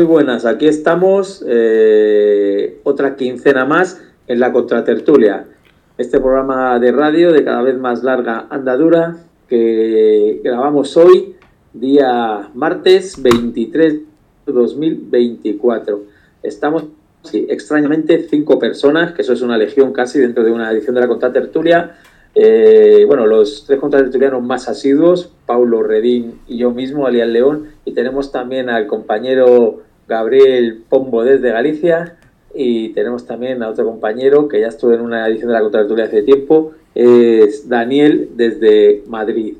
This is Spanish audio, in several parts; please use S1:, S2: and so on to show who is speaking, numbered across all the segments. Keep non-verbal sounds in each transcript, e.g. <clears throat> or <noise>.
S1: Muy buenas, aquí estamos, eh, otra quincena más en la Contratertulia, este programa de radio de cada vez más larga andadura que grabamos hoy, día martes 23 de 2024. Estamos, extrañamente, cinco personas, que eso es una legión casi dentro de una edición de la Contratertulia. Eh, bueno, los tres contratertulianos más asiduos, Paulo Redín y yo mismo, alias León, y tenemos también al compañero Gabriel Pombo desde Galicia, y tenemos también a otro compañero que ya estuvo en una edición de la contratertulia hace tiempo, es Daniel desde Madrid.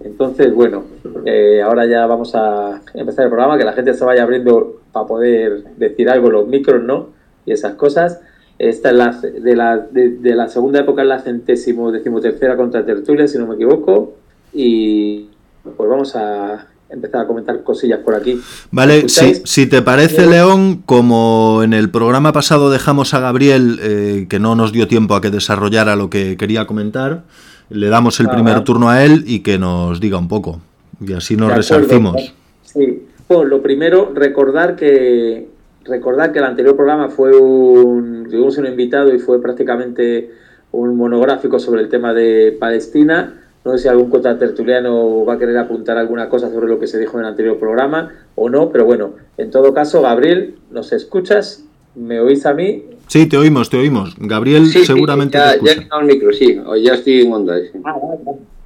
S1: Entonces, bueno, eh, ahora ya vamos a empezar el programa, que la gente se vaya abriendo para poder decir algo, los micros, ¿no? Y esas cosas. Esta es la, de, la, de, la segunda época, es la centésimo, decimotercera contra tertulia, si no me equivoco. Y pues vamos a empezar a comentar cosillas por aquí.
S2: Vale, si, si, te parece, León, como en el programa pasado dejamos a Gabriel, eh, que no nos dio tiempo a que desarrollara lo que quería comentar, le damos el primer turno a él y que nos diga un poco. Y así nos resarcimos.
S1: Sí, bueno, lo primero, recordar que recordar que el anterior programa fue un, tuvimos un invitado y fue prácticamente un monográfico sobre el tema de Palestina no sé si algún tertuliano va a querer apuntar alguna cosa sobre lo que se dijo en el anterior programa o no, pero bueno, en todo caso, Gabriel, ¿nos escuchas? ¿Me oís a mí?
S2: Sí, te oímos, te oímos. Gabriel seguramente
S3: ya, te escucha. Ya el micro, sí, ya estoy en onda.
S1: Ah,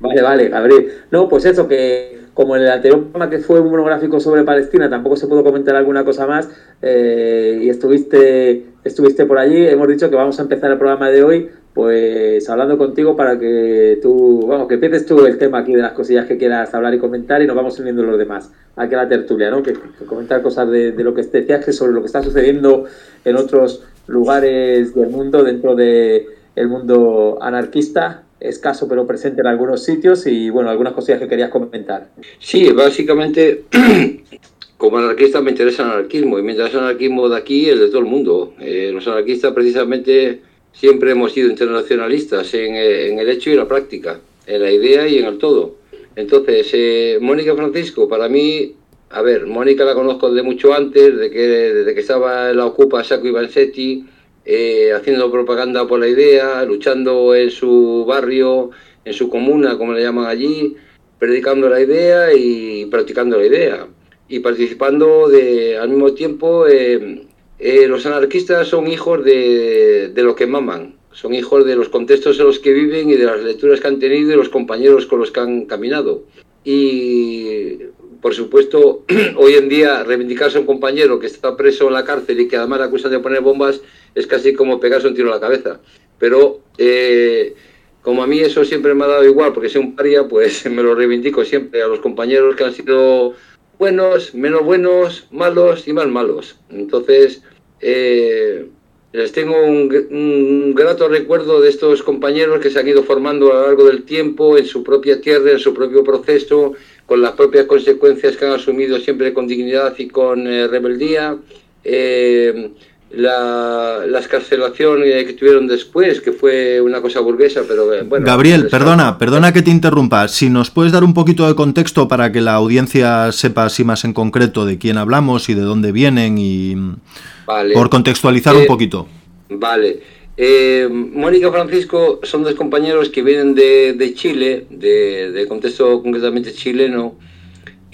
S1: vale, vale, Gabriel. No, pues eso, que como en el anterior programa que fue un monográfico sobre Palestina, tampoco se pudo comentar alguna cosa más eh, y estuviste, estuviste por allí, hemos dicho que vamos a empezar el programa de hoy pues hablando contigo para que tú, vamos, que empieces tú el tema aquí de las cosillas que quieras hablar y comentar y nos vamos uniendo los demás aquí a la tertulia, ¿no? Que, comentar cosas de, lo que decías que sobre lo que está sucediendo en otros lugares del mundo dentro del el mundo anarquista escaso pero presente en algunos sitios y bueno, algunas cosillas que querías comentar.
S3: Sí, básicamente <clears throat> como anarquista me interesa el anarquismo y mientras el anarquismo de aquí es de todo el mundo. Eh, los anarquistas precisamente siempre hemos sido internacionalistas eh, en, el hecho y la práctica, en la idea y en el todo. Entonces, eh, Mónica Francisco, para mí, a ver, Mónica la conozco de mucho antes, de que, desde que estaba en la Ocupa Saco Ivansetti, eh, haciendo propaganda por la idea, luchando en su barrio, en su comuna, como le llaman allí, predicando la idea y practicando la idea. Y participando de, al mismo tiempo eh, los anarquistas son hijos de, lo que maman, son hijos de los contextos en los que viven y de las lecturas que han tenido y los compañeros con los que han caminado. Y, por supuesto, <clears throat> hoy en día reivindicarse a un compañero que está preso en la cárcel y que además le acusan de poner bombas es casi como pegarse un tiro a la cabeza. Pero eh, como a mí eso siempre me ha dado igual, porque soy un paria, pues <laughs> me lo reivindico siempre a los compañeros que han sido buenos, menos buenos, malos y más malos. Entonces, eh, les tengo un, grato recuerdo de estos compañeros que se han ido formando a lo largo del tiempo en su propia tierra, en su propio proceso, con las propias consecuencias que han asumido siempre con dignidad y con eh, rebeldía. Eh, la, la escarcelación que tuvieron después, que fue una cosa burguesa, pero eh, bueno.
S2: Gabriel, perdona, perdona que te interrumpa. Si nos puedes dar un poquito de contexto para que la audiencia sepa así más en concreto de quién hablamos y de dónde vienen y por contextualizar un
S3: eh,
S2: poquito.
S3: Vale. Eh, Mónica Francisco son dos compañeros que vienen de, de Chile, de, de contexto concretamente chileno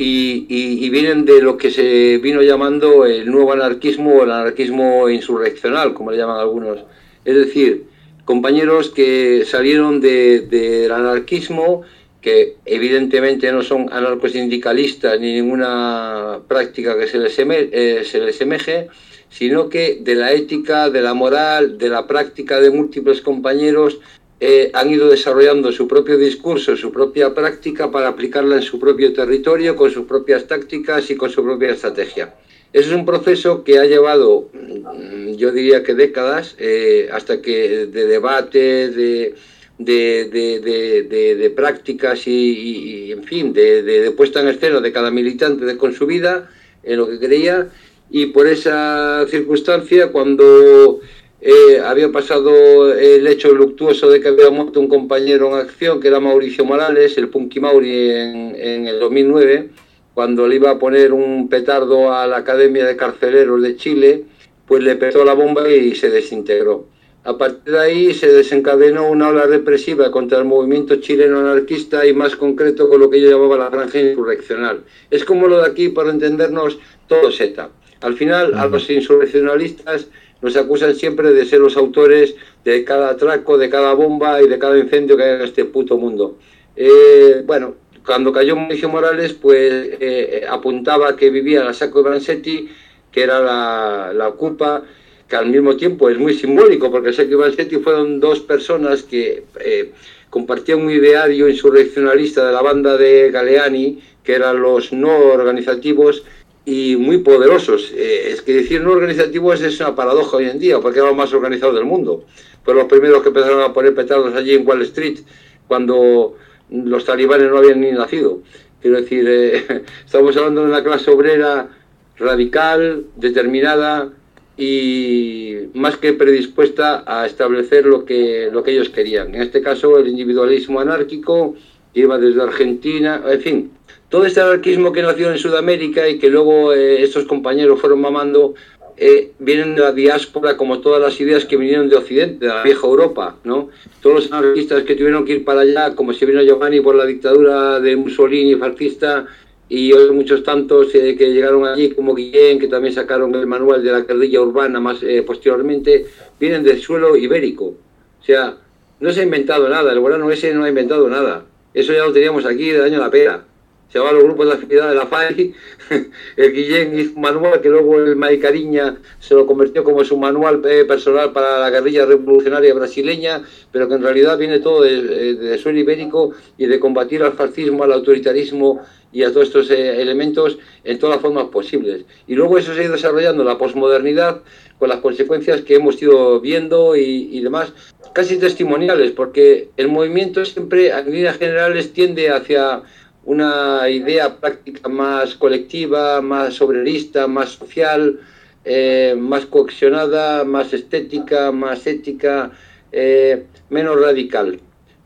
S3: y, vienen de lo que se vino llamando el nuevo anarquismo o el anarquismo insurreccional, como le llaman algunos. Es decir, compañeros que salieron del anarquismo, que evidentemente no son anarcosindicalistas ni ninguna práctica que se les, eh, se les semeje, sino que de la ética, de la moral, de la práctica de múltiples compañeros eh, han ido desarrollando su propio discurso, su propia práctica para aplicarla en su propio territorio, con sus propias tácticas y con su propia estrategia. Ese es un proceso que ha llevado, mm, yo diría que décadas, eh, hasta que de debate, de, de, prácticas y, en fin, de, puesta en escena de cada militante de, con su vida, en lo que creía, y por esa circunstancia, cuando eh, había pasado el hecho luctuoso de que había muerto un compañero en acción, que era Mauricio Morales, el Punky Mauri, en, el 2009, cuando le iba a poner un petardo a la Academia de Carceleros de Chile, pues le petó la bomba y se desintegró. A partir de ahí se desencadenó una ola represiva contra el movimiento chileno anarquista y más concreto con lo que yo llamaba la franja insurreccional. Es como lo de aquí, para entendernos, todo Z. Al final, a los insurreccionalistas nos acusan siempre de ser los autores de cada atraco, de cada bomba y de cada incendio que hay en este puto mundo. Eh, bueno, cuando cayó Mauricio Morales, pues eh, apuntaba que vivía la Saco de Bransetti, que era la, la ocupa, que al mismo tiempo es muy simbólico, porque Saco y Bransetti fueron dos personas que eh, compartían un ideario insurreccionalista de la banda de Galeani, que eran los no organizativos, y muy poderosos. Eh, es que decir no organizativos es una paradoja hoy en día, porque era lo más organizado del mundo. Fueron los primeros que empezaron a poner petardos allí en Wall Street, cuando los talibanes no habían ni nacido. Quiero decir, eh, <laughs> estamos hablando de una clase obrera radical, determinada y más que predispuesta a establecer lo que, lo que ellos querían. En este caso, el individualismo anárquico iba desde Argentina, en fin, todo este anarquismo que nació en Sudamérica y que luego eh, estos compañeros fueron mamando, eh, vienen de la diáspora como todas las ideas que vinieron de Occidente, de la vieja Europa, ¿no? Todos los anarquistas que tuvieron que ir para allá, como si vino Giovanni por la dictadura de Mussolini fascista, y otros muchos tantos eh, que llegaron allí, como Guillén, que también sacaron el manual de la guerrilla urbana más posteriormente, vienen del suelo ibérico. O sea, no se ha inventado nada, el volano ese no ha inventado nada. Eso ya lo teníamos aquí de año la pera se llama los grupos de afinidad de la FAI, <laughs> el Guillén hizo un manual que luego el Maicariña se lo convirtió como su manual eh, personal para la guerrilla revolucionaria brasileña, pero que en realidad viene todo de, suelo ibérico y de combatir al fascismo, al autoritarismo y a todos estos eh, elementos en todas las formas posibles. Y luego eso se ha ido desarrollando la posmodernidad con las consecuencias que hemos ido viendo y, y demás, casi testimoniales, porque el movimiento siempre, en líneas generales, tiende hacia una idea práctica más colectiva, más obrerista, más social, eh, más coaccionada, más estética, más ética, eh, menos radical.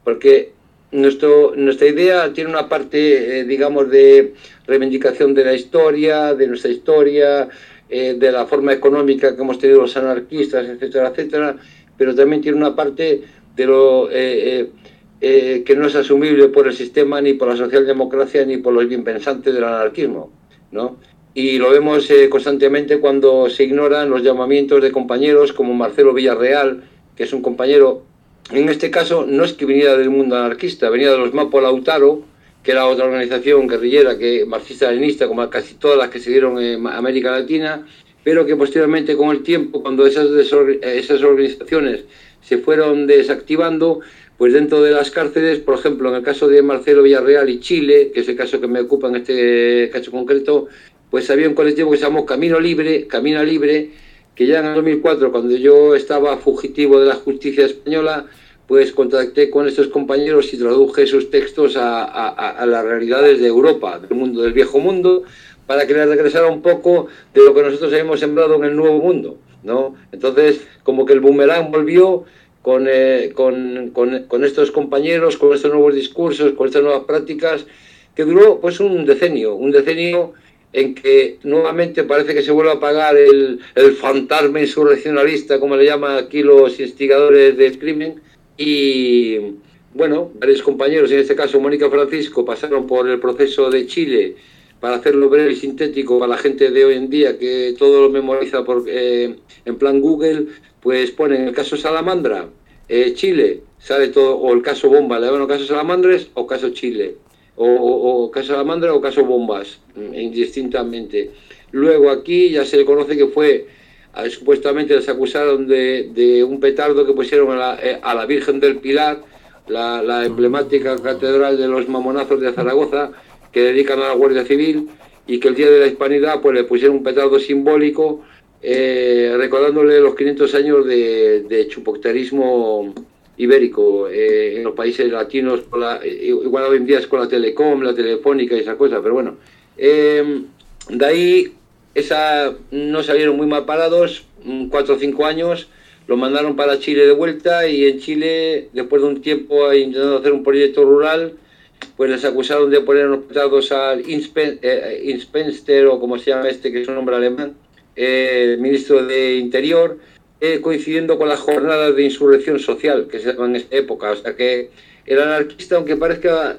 S3: Porque nuestro, nuestra idea tiene una parte, eh, digamos, de reivindicación de la historia, de nuestra historia, de la forma económica que hemos tenido los anarquistas, etcétera, etcétera, pero también tiene una parte de lo eh, que no es asumible por el sistema, ni por la socialdemocracia, ni por los bienpensantes del anarquismo. ¿no? Y lo vemos eh, constantemente cuando se ignoran los llamamientos de compañeros como Marcelo Villarreal, que es un compañero, en este caso no es que viniera del mundo anarquista, venía de los Mapo Lautaro, que era otra organización guerrillera que marxista-leninista, como casi todas las que se dieron en América Latina, pero que posteriormente con el tiempo, cuando esas, esas organizaciones se fueron desactivando, pues dentro de las cárceles, por ejemplo, en el caso de Marcelo Villarreal y Chile, que es el caso que me ocupa en este caso concreto, pues había un colectivo que se llamó Camino Libre, Camino Libre, que ya en el 2004, cuando yo estaba fugitivo de la justicia española, pues contacté con estos compañeros y traduje sus textos a, a, las realidades de Europa, del mundo, del viejo mundo, para que les regresara un poco de lo que nosotros habíamos sembrado en el nuevo mundo, ¿no? Entonces, como que el boomerang volvió eh, con, con, con, estos compañeros, con estos nuevos discursos, con estas nuevas prácticas, que duró pues un decenio, un decenio en que nuevamente parece que se vuelve a apagar el, fantasma insurreccionalista, como le llaman aquí los instigadores del crimen, y bueno, varios compañeros, en este caso Mónica Francisco, pasaron por el proceso de Chile para hacerlo breve y sintético para la gente de hoy en día que todo lo memoriza por, eh, en plan Google, pues ponen el caso Salamandra, eh, Chile, sale todo, o el caso Bomba, le llaman caso Salamandres o caso Chile, o, caso Salamandra o caso Bombas, mm, indistintamente. Luego aquí ya se conoce que fue, supuestamente les acusaron de, un petardo que pusieron a la, eh, a la Virgen del Pilar, la, la, emblemática catedral de los mamonazos de Zaragoza, que dedican a la Guardia Civil, y que el día de la Hispanidad pues le pusieron un petardo simbólico eh, recordándole los 500 años de, de chupoctarismo ibérico eh, en los países latinos, eh, igual hoy en día es con la telecom, la telefónica y esa cosa, pero bueno. de ahí esa, no salieron muy mal parados, mm, cuatro o cinco años, lo mandaron para Chile de vuelta y en Chile, después de un tiempo intentando hacer un proyecto rural, pues les acusaron de poner los al eh, Inspenster, o como se llama este, que es un nombre alemán, el ministro de Interior, coincidiendo con las jornadas de insurrección social que se daban en esta época. O sea que el anarquista, aunque parezca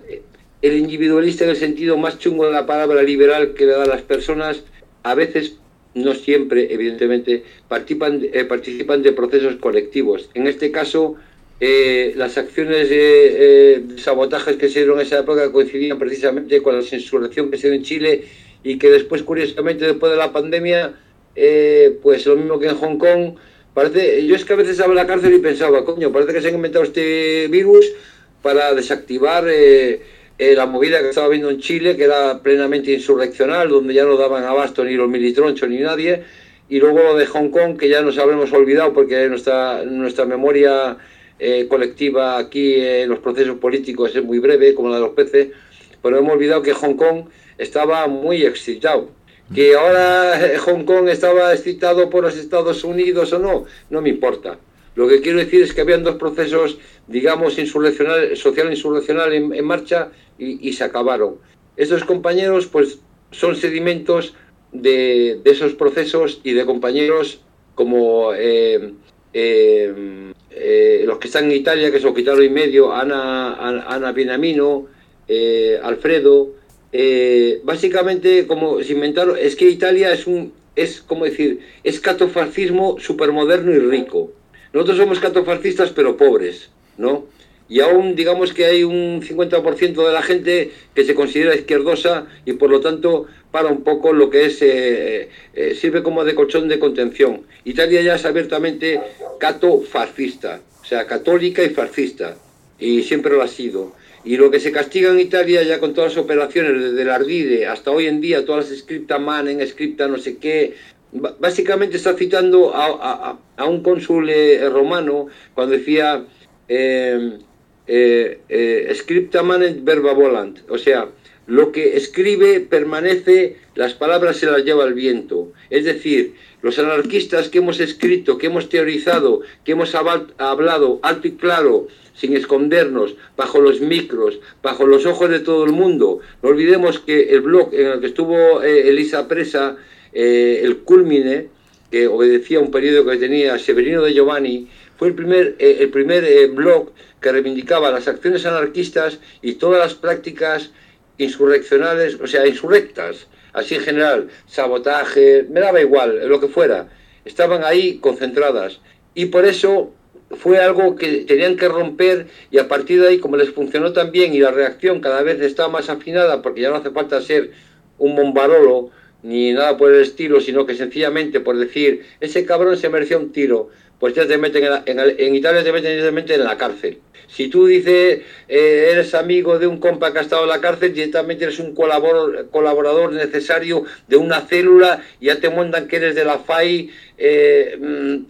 S3: el individualista en el sentido más chungo de la palabra liberal que le da a las personas, a veces no siempre, evidentemente, participan, eh, participan de procesos colectivos. En este caso, eh, las acciones de, eh, sabotajes que se dieron en esa época coincidían precisamente con la insurrección que se dio en Chile y que después, curiosamente, después de la pandemia, pues lo mismo que en Hong Kong, parece, yo es que a veces estaba en la cárcel y pensaba, coño, parece que se han inventado este virus para desactivar eh, la movida que estaba viendo en Chile, que era plenamente insurreccional, donde ya no daban abasto ni los militronchos ni nadie, y luego lo de Hong Kong, que ya nos habremos olvidado porque nuestra, nuestra memoria eh, colectiva aquí en los procesos políticos es muy breve, como la de los peces, pero hemos olvidado que Hong Kong estaba muy excitado. Que ahora eh, Hong Kong estaba excitado por los Estados Unidos o no, no me importa. Lo que quiero decir es que habían dos procesos, digamos, insurreccional, social insurreccional en, marcha y, se acabaron. Estos compañeros pues son sedimentos de, esos procesos y de compañeros como eh, eh, los que están en Italia, que son Quitaro y medio, Ana, Ana Binamino, Alfredo, básicamente como se inventaron, es que Italia es un, es como decir, es catofascismo supermoderno y rico. Nosotros somos catofascistas pero pobres, ¿no? y aún digamos que hay un 50% de la gente que se considera izquierdosa y por lo tanto para un poco lo que es, eh, eh, sirve como de colchón de contención. Italia ya es abiertamente cato-fascista, o sea, católica y fascista, y siempre lo ha sido. Y lo que se castiga en Italia ya con todas las operaciones, desde el Ardide hasta hoy en día, todas las scripta en scripta no sé qué, básicamente está citando a, un cónsul eh, romano cuando decía eh, eh, scripta manet verba volant, o sea, lo que escribe permanece, las palabras se las lleva el viento. Es decir, los anarquistas que hemos escrito, que hemos teorizado, que hemos hablado alto y claro, sin escondernos, bajo los micros, bajo los ojos de todo el mundo. No olvidemos que el blog en el que estuvo eh, Elisa Presa, eh, el Culmine, que obedecía a un periodo que tenía Severino de Giovanni, fue el primer, el primer blog que reivindicaba las acciones anarquistas y todas las prácticas insurreccionales, o sea, insurrectas, así en general, sabotaje, me daba igual, lo que fuera, estaban ahí concentradas. Y por eso fue algo que tenían que romper y a partir de ahí, como les funcionó tan bien y la reacción cada vez estaba más afinada, porque ya no hace falta ser un bombarolo ni nada por el estilo, sino que sencillamente por decir, ese cabrón se merecía un tiro, pues ya te meten en, en, Italia te meten directamente en la cárcel. Si tú dices, eh, eres amigo de un compa que ha estado en la cárcel, directamente eres un colaborador, colaborador necesario de una célula ya te mandan que eres de la FAI eh, mm,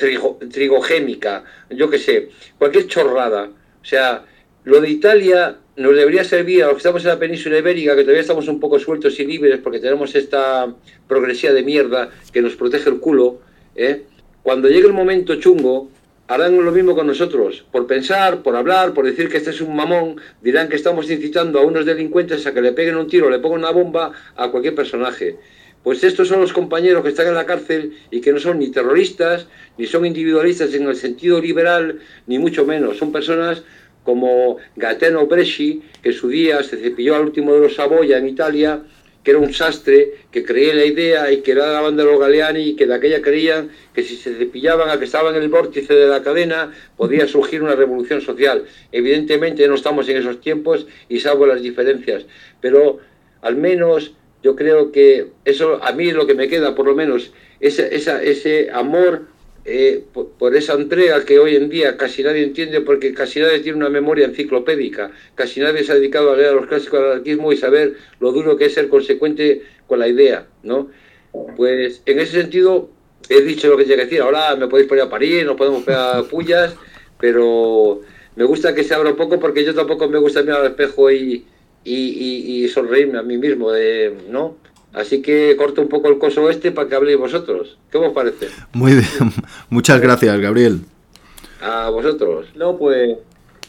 S3: trigogémica, yo qué sé, cualquier chorrada. O sea, lo de Italia nos debería servir a los que estamos en la península ibérica, que todavía estamos un poco sueltos y libres porque tenemos esta progresía de mierda que nos protege el culo, ¿eh? Cuando llegue el momento chungo, harán lo mismo con nosotros. Por pensar, por hablar, por decir que este es un mamón, dirán que estamos incitando a unos delincuentes a que le peguen un tiro, le pongan una bomba a cualquier personaje. Pues estos son los compañeros que están en la cárcel y que no son ni terroristas, ni son individualistas en el sentido liberal, ni mucho menos. Son personas como Gateno Bresci, que en su día se cepilló al último de los Saboya en Italia, que era un sastre, que creía la idea y que era la banda de los Galeani y que de aquella creían que si se cepillaban a que estaban en el vórtice de la cadena podía surgir una revolución social. Evidentemente no estamos en esos tiempos y salvo las diferencias, pero al menos yo creo que eso a mí es lo que me queda, por lo menos, ese, ese amor eh, por, esa entrega que hoy en día casi nadie entiende porque casi nadie tiene una memoria enciclopédica, casi nadie se ha dedicado a leer a los clásicos del anarquismo y saber lo duro que es ser consecuente con la idea, ¿no? Pues en ese sentido he dicho lo que tenía que decir, ahora me podéis poner a parir, nos podemos pegar pullas, pero me gusta que se abra un poco porque yo tampoco me gusta mirar al espejo y, y, y sonreírme a mí mismo, ¿no? Así que corto un poco el coso este para que habléis vosotros. ¿Qué os parece?
S2: Muy bien. <laughs> Muchas gracias, Gabriel.
S3: A vosotros.
S1: No, pues,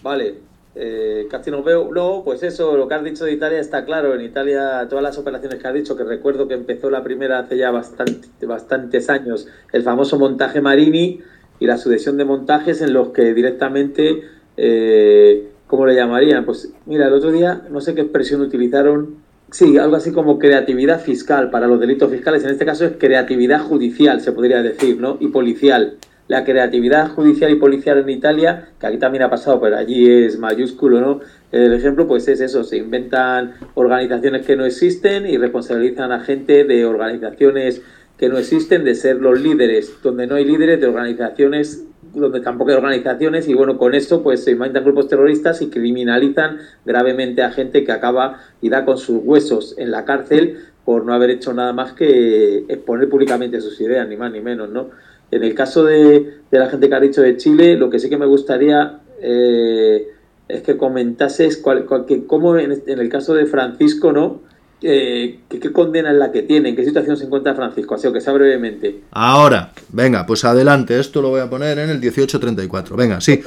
S1: vale. eh, casi no veo. No, pues eso, lo que has dicho de Italia está claro. En Italia, todas las operaciones que has dicho, que recuerdo que empezó la primera hace ya bastante, bastantes años, el famoso montaje Marini y la sucesión de montajes en los que directamente, eh, ¿cómo le llamarían? Pues mira, el otro día, no sé qué expresión utilizaron. Sí, algo así como creatividad fiscal para los delitos fiscales. En este caso es creatividad judicial, se podría decir, ¿no? Y policial la creatividad judicial y policial en Italia, que aquí también ha pasado, pero allí es mayúsculo, ¿no? El ejemplo, pues es eso, se inventan organizaciones que no existen y responsabilizan a gente de organizaciones que no existen, de ser los líderes, donde no hay líderes, de organizaciones donde tampoco hay organizaciones y bueno, con esto pues se inventan grupos terroristas y criminalizan gravemente a gente que acaba y da con sus huesos en la cárcel por no haber hecho nada más que exponer públicamente sus ideas, ni más ni menos, ¿no? En el caso de, la gente que ha dicho de Chile, lo que sí que me gustaría eh, es que comentases cuál, cómo en, el caso de Francisco, ¿no? Eh, ¿qué, condena es la que tiene? ¿En qué situación se encuentra Francisco? Así que sea brevemente.
S2: Ahora, venga, pues adelante, esto lo voy a poner en el 1834. Venga, sí,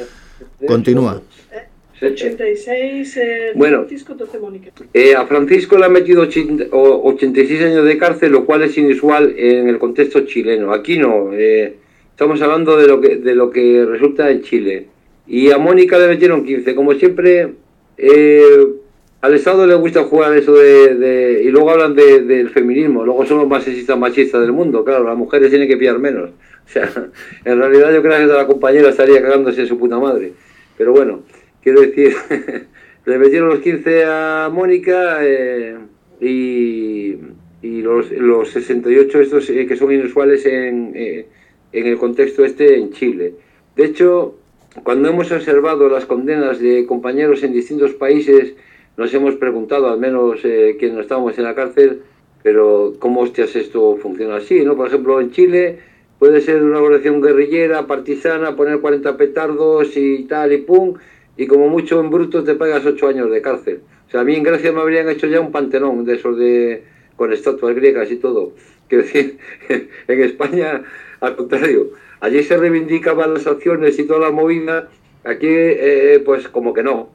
S2: continúa.
S4: 86, eh,
S3: bueno, Francisco, Mónica. Eh, a Francisco le han metido 86 años de cárcel, lo cual es inusual en el contexto chileno. Aquí no, eh, estamos hablando de lo, que, de lo que resulta en Chile. Y a Mónica le metieron 15. Como siempre, al Estado le gusta jugar eso de... y luego hablan del feminismo, luego son los más machistas del mundo. Claro, las mujeres tienen que pillar menos. <laughs> O sea, en realidad yo creo que la compañera estaría cagándose en su puta madre. Pero bueno. Quiero decir, <laughs> le metieron los 15 a Mónica eh, y, los, los, 68 estos eh, que son inusuales en, eh, en el contexto este en Chile. De hecho, cuando hemos observado las condenas de compañeros en distintos países, nos hemos preguntado, al menos quienes no estábamos en la cárcel, pero ¿cómo hostias esto funciona así? ¿no? Por ejemplo, en Chile puede ser una organización guerrillera, partisana, poner 40 petardos y tal y pum, y como mucho en bruto te pagas ocho años de cárcel. O sea, a mí en Grecia me habrían hecho ya un pantenón de esos de con estatuas griegas y todo. Quiero decir, <laughs> en España, al contrario, allí se reivindicaban las acciones y toda la movida, aquí eh, pues como que no.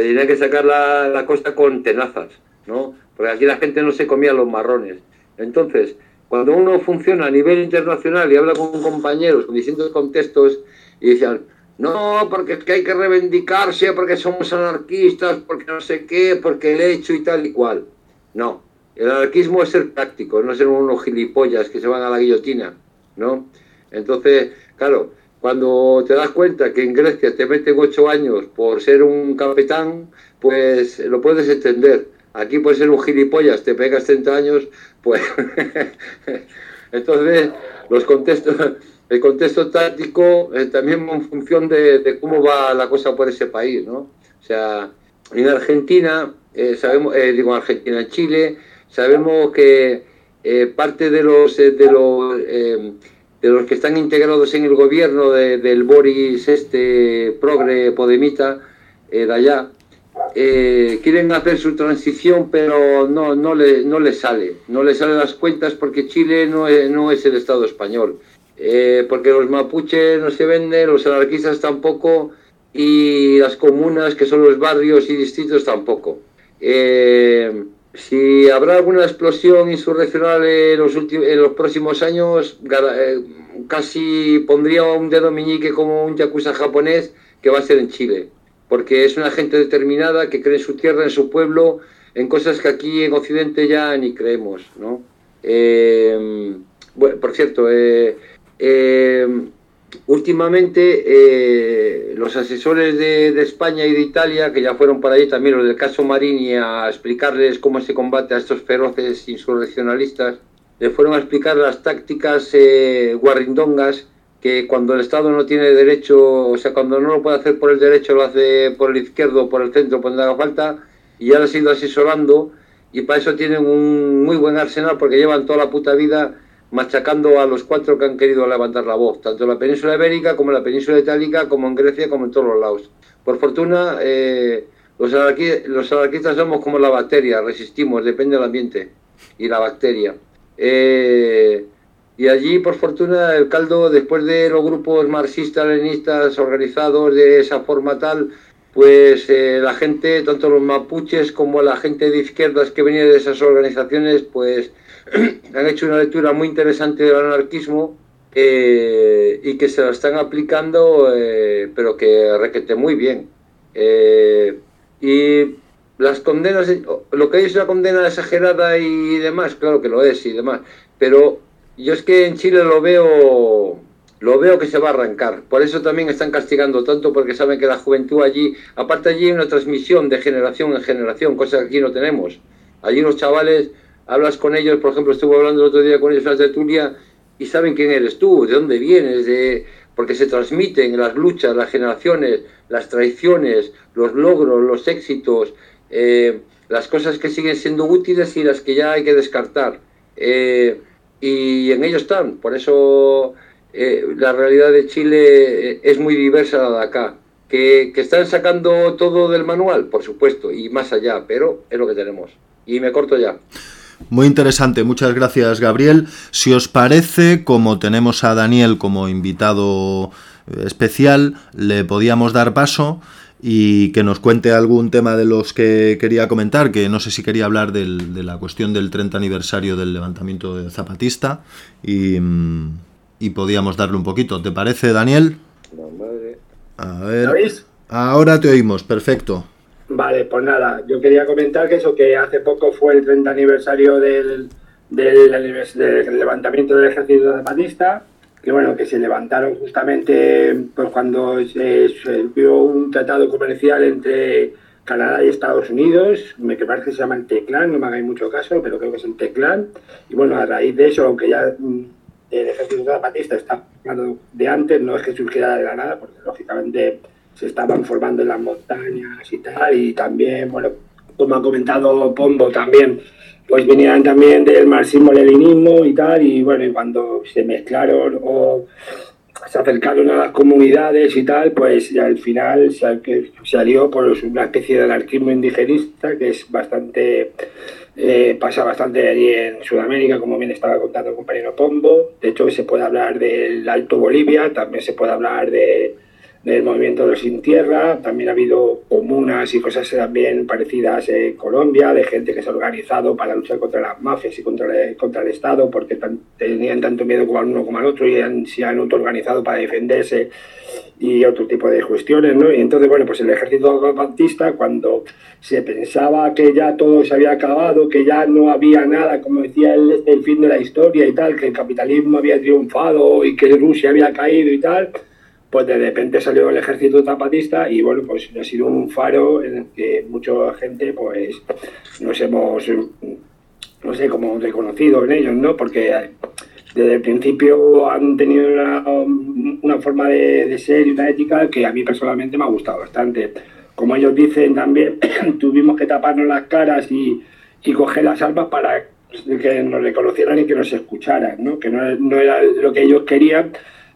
S3: Se tenía que sacar la, la costa con tenazas, ¿no? Porque aquí la gente no se comía los marrones. Entonces, cuando uno funciona a nivel internacional y habla con compañeros con distintos contextos y decían, no, porque es que hay que reivindicarse, porque somos anarquistas, porque no sé qué, porque el hecho y tal y cual. No, el anarquismo es ser práctico, no ser unos gilipollas que se van a la guillotina, ¿no? Entonces, claro, cuando te das cuenta que en Grecia te meten ocho años por ser un capitán, pues lo puedes entender. Aquí puedes ser un gilipollas, te pegas 30 años, pues... <laughs> Entonces, los contextos el contexto táctico eh, también en función de, cómo va la cosa por ese país, ¿no? O sea, en Argentina, eh, sabemos, eh, digo Argentina, en Chile, sabemos que parte de los de los de los que están integrados en el gobierno del Boris este progre podemita de allá quieren hacer su transición pero no no le no le sale no le salen las cuentas porque Chile no no es el Estado español eh, porque los mapuches no se venden, los anarquistas tampoco, y las comunas, que son los barrios y distritos, tampoco. Eh, si habrá alguna explosión insurreccional en los, en los próximos años, eh, casi pondría un dedo meñique como un yakuza japonés que va a ser en Chile, porque es una gente determinada que cree en su tierra, en su pueblo, en cosas que aquí en Occidente ya ni creemos, ¿no? bueno, por cierto, eh, últimamente eh, los asesores de, España y de Italia, que ya fueron para allí también los del caso Marini a explicarles cómo se combate a estos feroces insurreccionalistas, le fueron a explicar las tácticas eh, guarrindongas que cuando el Estado no tiene derecho, o sea, cuando no lo puede hacer por el derecho, lo hace por el izquierdo, por el centro, por donde haga falta, y ya han ido asesorando, y para eso tienen un muy buen arsenal porque llevan toda la puta vida machacando a los cuatro que han querido levantar la voz, tanto en la península ibérica como en la península itálica, como en Grecia, como en todos los lados. Por fortuna, eh, los, anarquistas somos como la bacteria, resistimos, depende del ambiente y la bacteria. Eh, y allí, por fortuna, el caldo, después de los grupos marxistas, leninistas organizados de esa forma tal, pues eh, la gente, tanto los mapuches como la gente de izquierdas que venía de esas organizaciones, pues <clears throat> han hecho una lectura muy interesante del anarquismo eh, y que se la están aplicando, eh, pero que requete muy bien. y las condenas, lo que hay es una condena exagerada y demás, claro que lo es y demás, pero yo es que en Chile lo veo lo veo que se va a arrancar. Por eso también están castigando tanto, porque saben que la juventud allí, aparte allí hay una transmisión de generación en generación, cosa que aquí no tenemos. Allí los chavales, hablas con ellos, por ejemplo, estuve hablando el otro día con ellos en la tertulia, y saben quién eres tú, de dónde vienes, de porque se transmiten las luchas, las generaciones, las traiciones, los logros, los éxitos, eh, las cosas que siguen siendo útiles y las que ya hay que descartar. Eh, y en ellos están, por eso eh, la realidad de Chile es muy diversa a la de acá. ¿Que, están sacando todo del manual, por supuesto, y más allá, pero es lo que tenemos. Y me corto ya.
S2: Muy interesante, muchas gracias Gabriel. Si os parece, como tenemos a Daniel como invitado eh, especial, le podíamos dar paso y que nos cuente algún tema de los que quería comentar, que no sé si quería hablar de la cuestión del 30 aniversario del levantamiento zapatista y... Mm, y podíamos darle un poquito. ¿Te parece, Daniel? A ver. Ahora te oímos, perfecto.
S5: Vale, pues nada, yo quería comentar que eso, que hace poco fue el 30 aniversario del, del, levantamiento del ejército zapatista, que bueno, que se levantaron justamente pues cuando se, se vio un tratado comercial entre Canadá y Estados Unidos, me que parece que se llama el TECLAN, no me hagáis mucho caso, pero creo que es el TECLAN, y bueno, a raíz de eso, aunque ya mm, el ejército zapatista está de antes, no es que surgiera de la nada, porque lógicamente se estaban formando en las montañas y tal, y también, bueno, como ha comentado Pombo también, pues venían también del marxismo-leninismo y tal, y bueno, y cuando se mezclaron o se acercaron a las comunidades y tal, pues ya al final salió por una especie de anarquismo indigenista que es bastante eh, pasa bastante allí en Sudamérica, como bien estaba contando el compañero Pombo. De hecho, se puede hablar del Alto Bolivia, también se puede hablar de, del movimiento de los sin tierra. También ha habido comunas y cosas también parecidas en Colombia, de gente que se ha organizado para luchar contra las mafias y contra el, contra el Estado, porque tenían tanto miedo como al uno como al otro y se han autoorganizado para defenderse y otro tipo de cuestiones, ¿no? Y entonces, bueno, pues el ejército zapatista, cuando se pensaba que ya todo se había acabado, que ya no había nada, como decía él, el fin de la historia y tal, que el capitalismo había triunfado y que Rusia había caído y tal, pues de repente salió el ejército zapatista y bueno, pues ha sido un faro en el que mucha gente pues nos hemos, no sé, como reconocido en ellos, ¿no? Porque desde el principio han tenido una, forma de, ser y una ética que a mí personalmente me ha gustado bastante. Como ellos dicen también, <clears throat> tuvimos que taparnos las caras y, y coger las armas para que nos reconocieran y que nos escucharan, ¿no? que no, no era lo que ellos querían,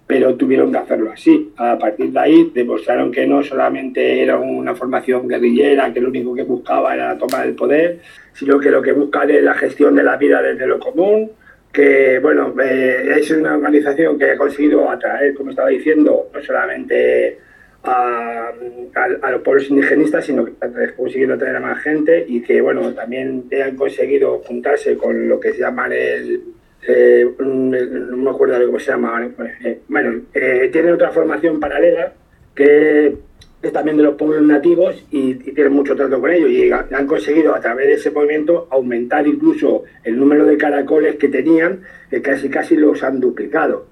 S5: pero tuvieron que hacerlo así. A partir de ahí demostraron que no solamente era una formación guerrillera, que lo único que buscaba era la toma del poder, sino que lo que buscan es la gestión de la vida desde lo común, que bueno, eh, es una organización que ha conseguido atraer, como estaba diciendo, no solamente a, los pueblos indigenistas, sino que ha conseguido atraer a más gente y que bueno, también han conseguido juntarse con lo que se llama el eh, no me acuerdo cómo se llama, eh, bueno, tiene otra formación paralela que también de los pueblos nativos y, tienen mucho trato con ellos y han conseguido a través de ese movimiento aumentar incluso el número de caracoles que tenían, que casi casi los han duplicado.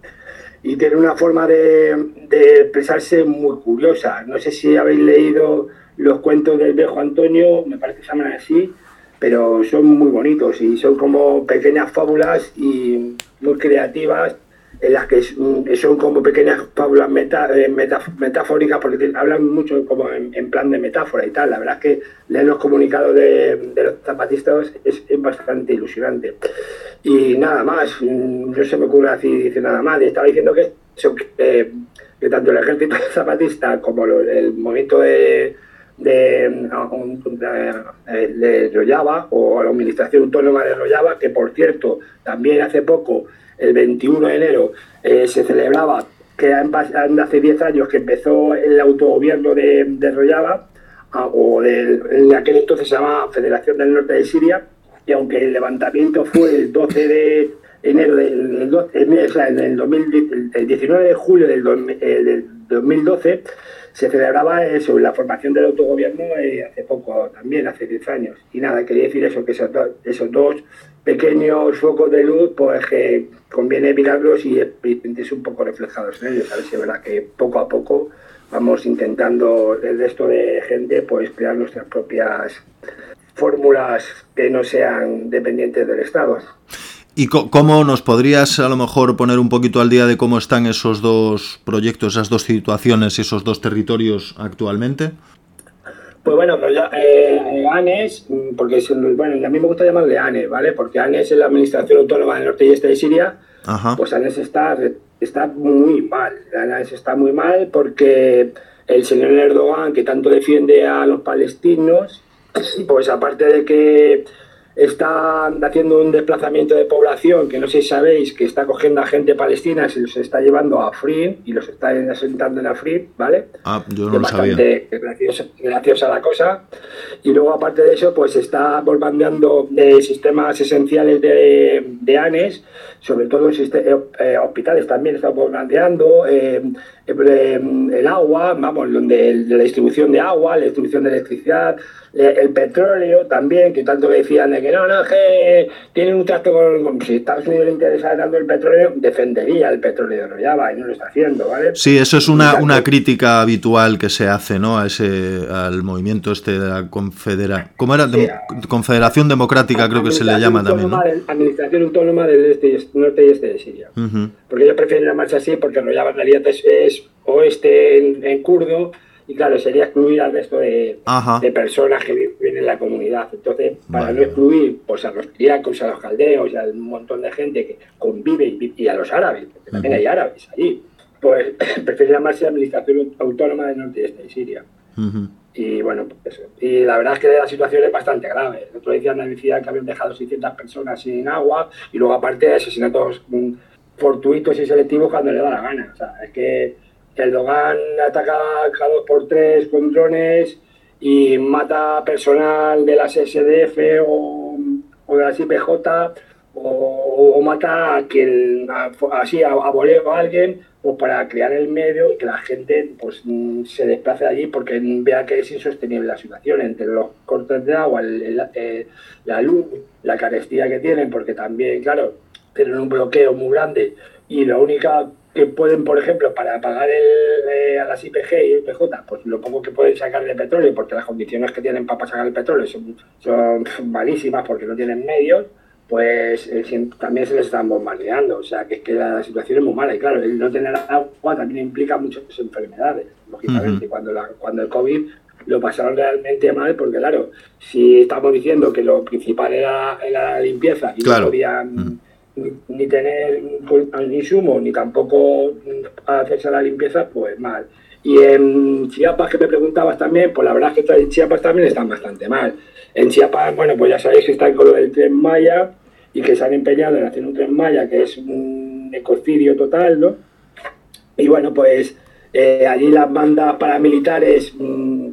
S5: Y tienen una forma de, expresarse muy curiosa. No sé si habéis leído los cuentos del viejo Antonio, me parece que se llaman así, pero son muy bonitos y son como pequeñas fábulas y muy creativas en las que son como pequeñas fábulas eh, metafóricas, porque hablan mucho como en, plan de metáfora y tal. La verdad es que leer los comunicados de, los zapatistas es, bastante ilusionante. Y nada más, mm, no se me ocurre así nada más. Estaba diciendo que, que tanto el ejército <laughs> zapatista como el movimiento de, de, de, o la administración autónoma de Royaba, que por cierto también hace poco el 21 de enero eh, se celebraba, que hace 10 años que empezó el autogobierno de, de o del, en aquel entonces se llamaba Federación del Norte de Siria, y aunque el levantamiento fue el 12 de enero del, o sea, en el, 19 de julio del, 2012 eh, se celebraba eso, la formación del autogobierno eh, hace poco también, hace 10 años. Y nada, quería decir eso, que esos, esos dos pequeños focos de luz, pues que conviene mirarlos y sentirse un poco reflejados en ellos. A ver si es verdad que poco a poco vamos intentando el resto de gente pues crear nuestras propias fórmulas que no sean dependientes del Estado.
S2: ¿Y cómo nos podrías a lo mejor poner un poquito al día de cómo están esos dos proyectos, esas dos situaciones, esos dos territorios actualmente?
S5: Pues bueno, pues ya, eh, ANES, porque bueno, a mí me gusta llamarle ANES, ¿vale? Porque ANES es la Administración Autónoma del Norte y Este de Siria, pues ANES está, está muy mal. ANES está muy mal porque el señor Erdogan, que tanto defiende a los palestinos, <clears throat> pues aparte de que está haciendo un desplazamiento de población que no sé si sabéis que está cogiendo a gente palestina y se los está llevando a Afrin y los está asentando en Afrin, ¿vale?
S2: Ah, yo no lo sabía.
S5: Graciosa, la cosa. Y luego, aparte de eso, pues está bombardeando de sistemas esenciales de, de ANES, sobre todo eh, hospitales también está bombardeando, eh, eh, el agua, vamos, donde la distribución de agua, la distribución de electricidad, eh, el petróleo también, que tanto decían de que no, no, que tienen un trato con, Si Estados Unidos le interesa dando el petróleo, defendería el petróleo de Rojava y no lo está haciendo, ¿vale?
S2: Sí, eso es una, una crítica habitual que se hace, ¿no? A ese, al movimiento este de la confedera... ¿Cómo era? Confederación Democrática creo que se le llama también, ¿no?
S5: Administración Autónoma del este norte y este de Siria. Porque ellos prefieren llamarse así porque Rojava en realidad es, oeste en kurdo y claro, sería excluir al resto de, personas que viven en la comunidad. Entonces, para no excluir pues, a los triacos, a los caldeos y a un montón de gente que convive y, a los árabes, porque también hay árabes allí, pues <laughs> prefiere llamarse Administración Autónoma del Norte y Este de Siria. Y bueno, pues eso. Y la verdad es que la situación es bastante grave. El otro día que habían dejado 600 personas sin agua y luego aparte de asesinatos fortuitos y selectivos cuando le da la gana. O sea, es que Erdogan ataca cada dos por tres con drones y mata personal de las SDF o, de las IPJ o, mata a quien así a, voleo a alguien pues para crear el medio y que la gente pues se desplace allí porque vea que es insostenible la situación entre los cortes de agua, eh, la luz, la carestía que tienen, porque también, claro, tienen un bloqueo muy grande y la única que pueden, por ejemplo, para pagar el, eh, a las IPG y IPJ, pues lo poco que pueden sacar de petróleo, porque las condiciones que tienen para sacar el petróleo son, son malísimas porque no tienen medios, pues eh, también se les están bombardeando. O sea, que es que la, situación es muy mala. Y claro, el no tener agua también implica muchas enfermedades, lógicamente. cuando, la, cuando el COVID lo pasaron realmente mal, porque claro, si estamos diciendo que lo principal era, la limpieza y no podían ni, tener insumo ni tampoco hacerse la limpieza, pues mal. Y en Chiapas, que me preguntabas también, pues la verdad es que en Chiapas también están bastante mal. En Chiapas, bueno, pues ya sabéis que están con lo del tren Maya y que se han empeñado en hacer un tren Maya que es un ecocidio total, ¿no? Y bueno, pues eh, allí las bandas paramilitares mm,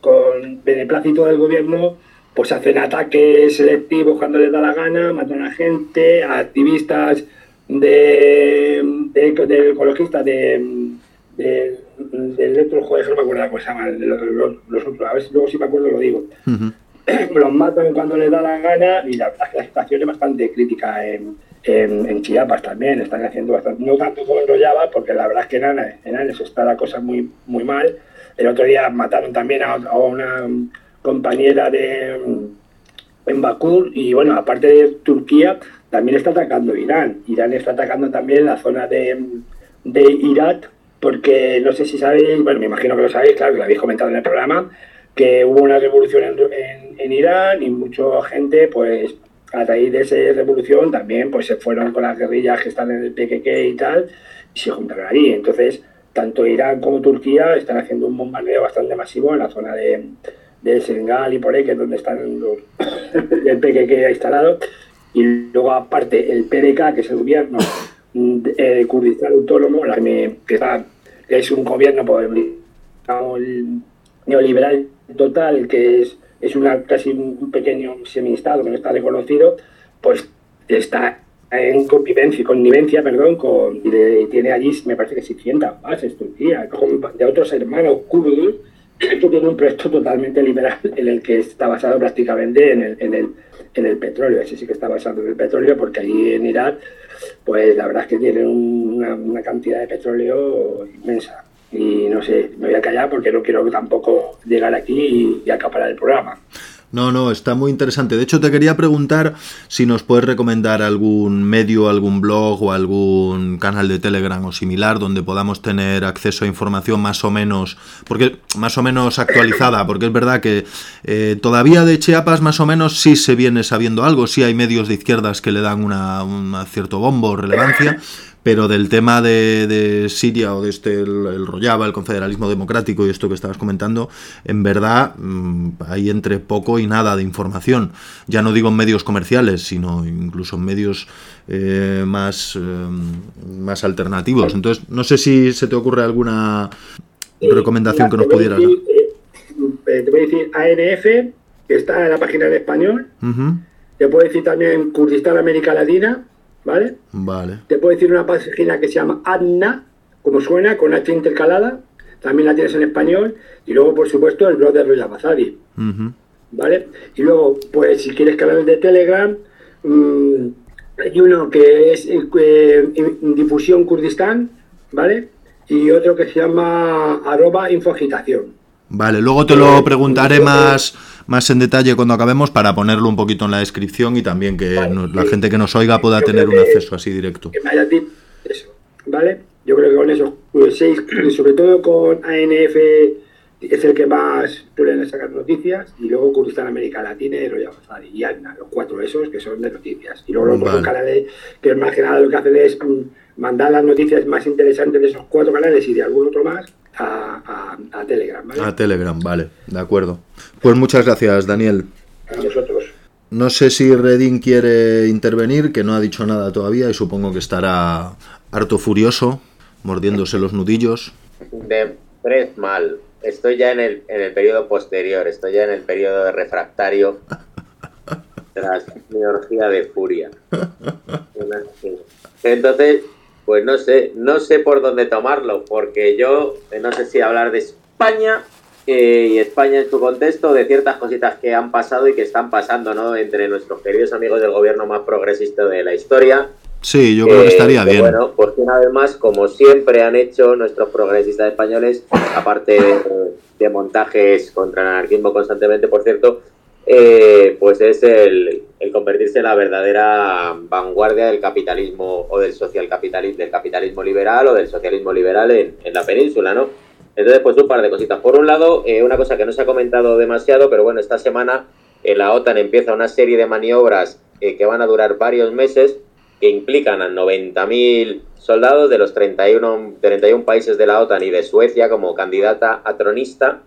S5: con beneplácito del gobierno pues hacen ataques selectivos cuando les da la gana, matan a gente, a activistas de, de, ecologistas de, de, del electro, joder, no me acuerdo cómo se los, otros, a ver si luego si me acuerdo lo digo. <clears throat> Los matan cuando les da la gana y la la situación es bastante crítica en, en, Chiapas también, están haciendo bastante, no tanto como en Royaba, porque la verdad es que en en está la cosa muy, muy mal. El otro día mataron también a una compañera de en Bakú y bueno, aparte de Turquía, también está atacando Irán. Irán está atacando también la zona de, de Irak, porque no sé si sabéis, bueno, me imagino que lo sabéis, claro, que lo habéis comentado en el programa, que hubo una revolución en, Irán y mucha gente, pues a raíz de esa revolución también pues se fueron con las guerrillas que están en el PKK y tal, y se juntaron allí. Entonces, tanto Irán como Turquía están haciendo un bombardeo bastante masivo en la zona de, de Senegal y por ahí, que es donde están los, <coughs> el PKK instalado. Y luego, aparte, el PDK, que es el gobierno de eh, Kurdistán Autónomo, que, está, es un gobierno neoliberal total, que es, es una, casi un pequeño semi-estado que no está reconocido, pues está en convivencia, connivencia, perdón, con, tiene allí, me parece que 600 bases Turquía, de otros hermanos kurdos, esto tiene un proyecto totalmente liberal en el que está basado prácticamente en el, en el, en el petróleo, ese sí que está basado en el petróleo, porque allí en Irak, pues la verdad es que tienen una, una cantidad de petróleo inmensa. Y no sé, me voy a callar porque no quiero tampoco llegar aquí y, y acaparar el programa.
S2: No, no, está muy interesante. De hecho, te quería preguntar si nos puedes recomendar algún medio, algún blog o algún canal de Telegram o similar donde podamos tener acceso a información más o menos, porque más o menos actualizada, porque es verdad que eh, todavía de Chiapas más o menos sí se viene sabiendo algo, sí hay medios de izquierdas que le dan una, un cierto bombo relevancia, pero del tema de, de Siria o de este, el, el, el confederalismo democrático y esto que estabas comentando, en verdad mmm, hay entre poco y nada de información. Ya no digo en medios comerciales, sino incluso en medios eh, más, eh, más alternativos. Entonces, no sé si se te ocurre alguna recomendación que nos pudieras dar.
S5: Eh, te voy a decir ANF, que está en la página en español. Uh -huh. Te puedo decir también Kurdistán América Latina ¿vale?
S2: Vale.
S5: Te puedo decir una página que se llama ADNA, como suena, con H intercalada, también la tienes en español, y luego, por supuesto, el blog de Roya Bazari, uh -huh. ¿vale? Y luego, pues, si quieres canales de Telegram, mmm, hay uno que es eh, Difusión Kurdistán, ¿vale? Y otro que se llama arroba infoagitación.
S2: Vale, luego te lo preguntaré más más en detalle cuando acabemos para ponerlo un poquito en la descripción y también que vale, nos, la sí. gente que nos oiga pueda tener un acceso así directo.
S5: Que me haya eso, ¿vale? Yo creo que con esos seis, sobre todo con ANF, es el que más suelen sacar noticias, y luego Kurdistán América Latina y Royal Safari, y ANA, los cuatro esos que son de noticias. Y luego los
S2: Vale.
S5: canales que más que nada lo que hacen es mm, mandar las noticias más interesantes de esos cuatro canales y de algún otro más a, a- a Telegram, ¿vale?
S2: A Telegram, vale, de acuerdo. Pues muchas gracias, Daniel.
S5: A nosotros.
S2: No sé si Redin quiere intervenir, que no ha dicho nada todavía y supongo que estará harto furioso, mordiéndose los nudillos.
S6: de Breath mal. Estoy ya en el, en el periodo posterior, estoy ya en el periodo de refractario tras mi orgía de furia. <laughs> Entonces, pues no sé, no sé por dónde tomarlo, porque yo eh, no sé si hablar de España eh, y España en su contexto, de ciertas cositas que han pasado y que están pasando, ¿no? Entre nuestros queridos amigos del gobierno más progresista de la historia,
S2: Sí, yo creo que
S6: eh,
S2: estaría
S6: que
S2: bien.
S6: Bueno, pues una vez más, como siempre han hecho nuestros progresistas españoles, aparte de, de montajes contra el anarquismo constantemente, por cierto, eh, pues es el, convertirse en la verdadera vanguardia del capitalismo o del social capitalismo, del capitalismo liberal o del socialismo liberal en, en la península, ¿no? Entonces, pues un par de cositas. Por un lado, eh, una cosa que no se ha comentado demasiado, pero bueno, esta semana eh, la OTAN empieza una serie de maniobras eh, que van a durar varios meses que implican a 90.000 soldados de los 31, 31 países de la OTAN y de Suecia como candidata a tronista,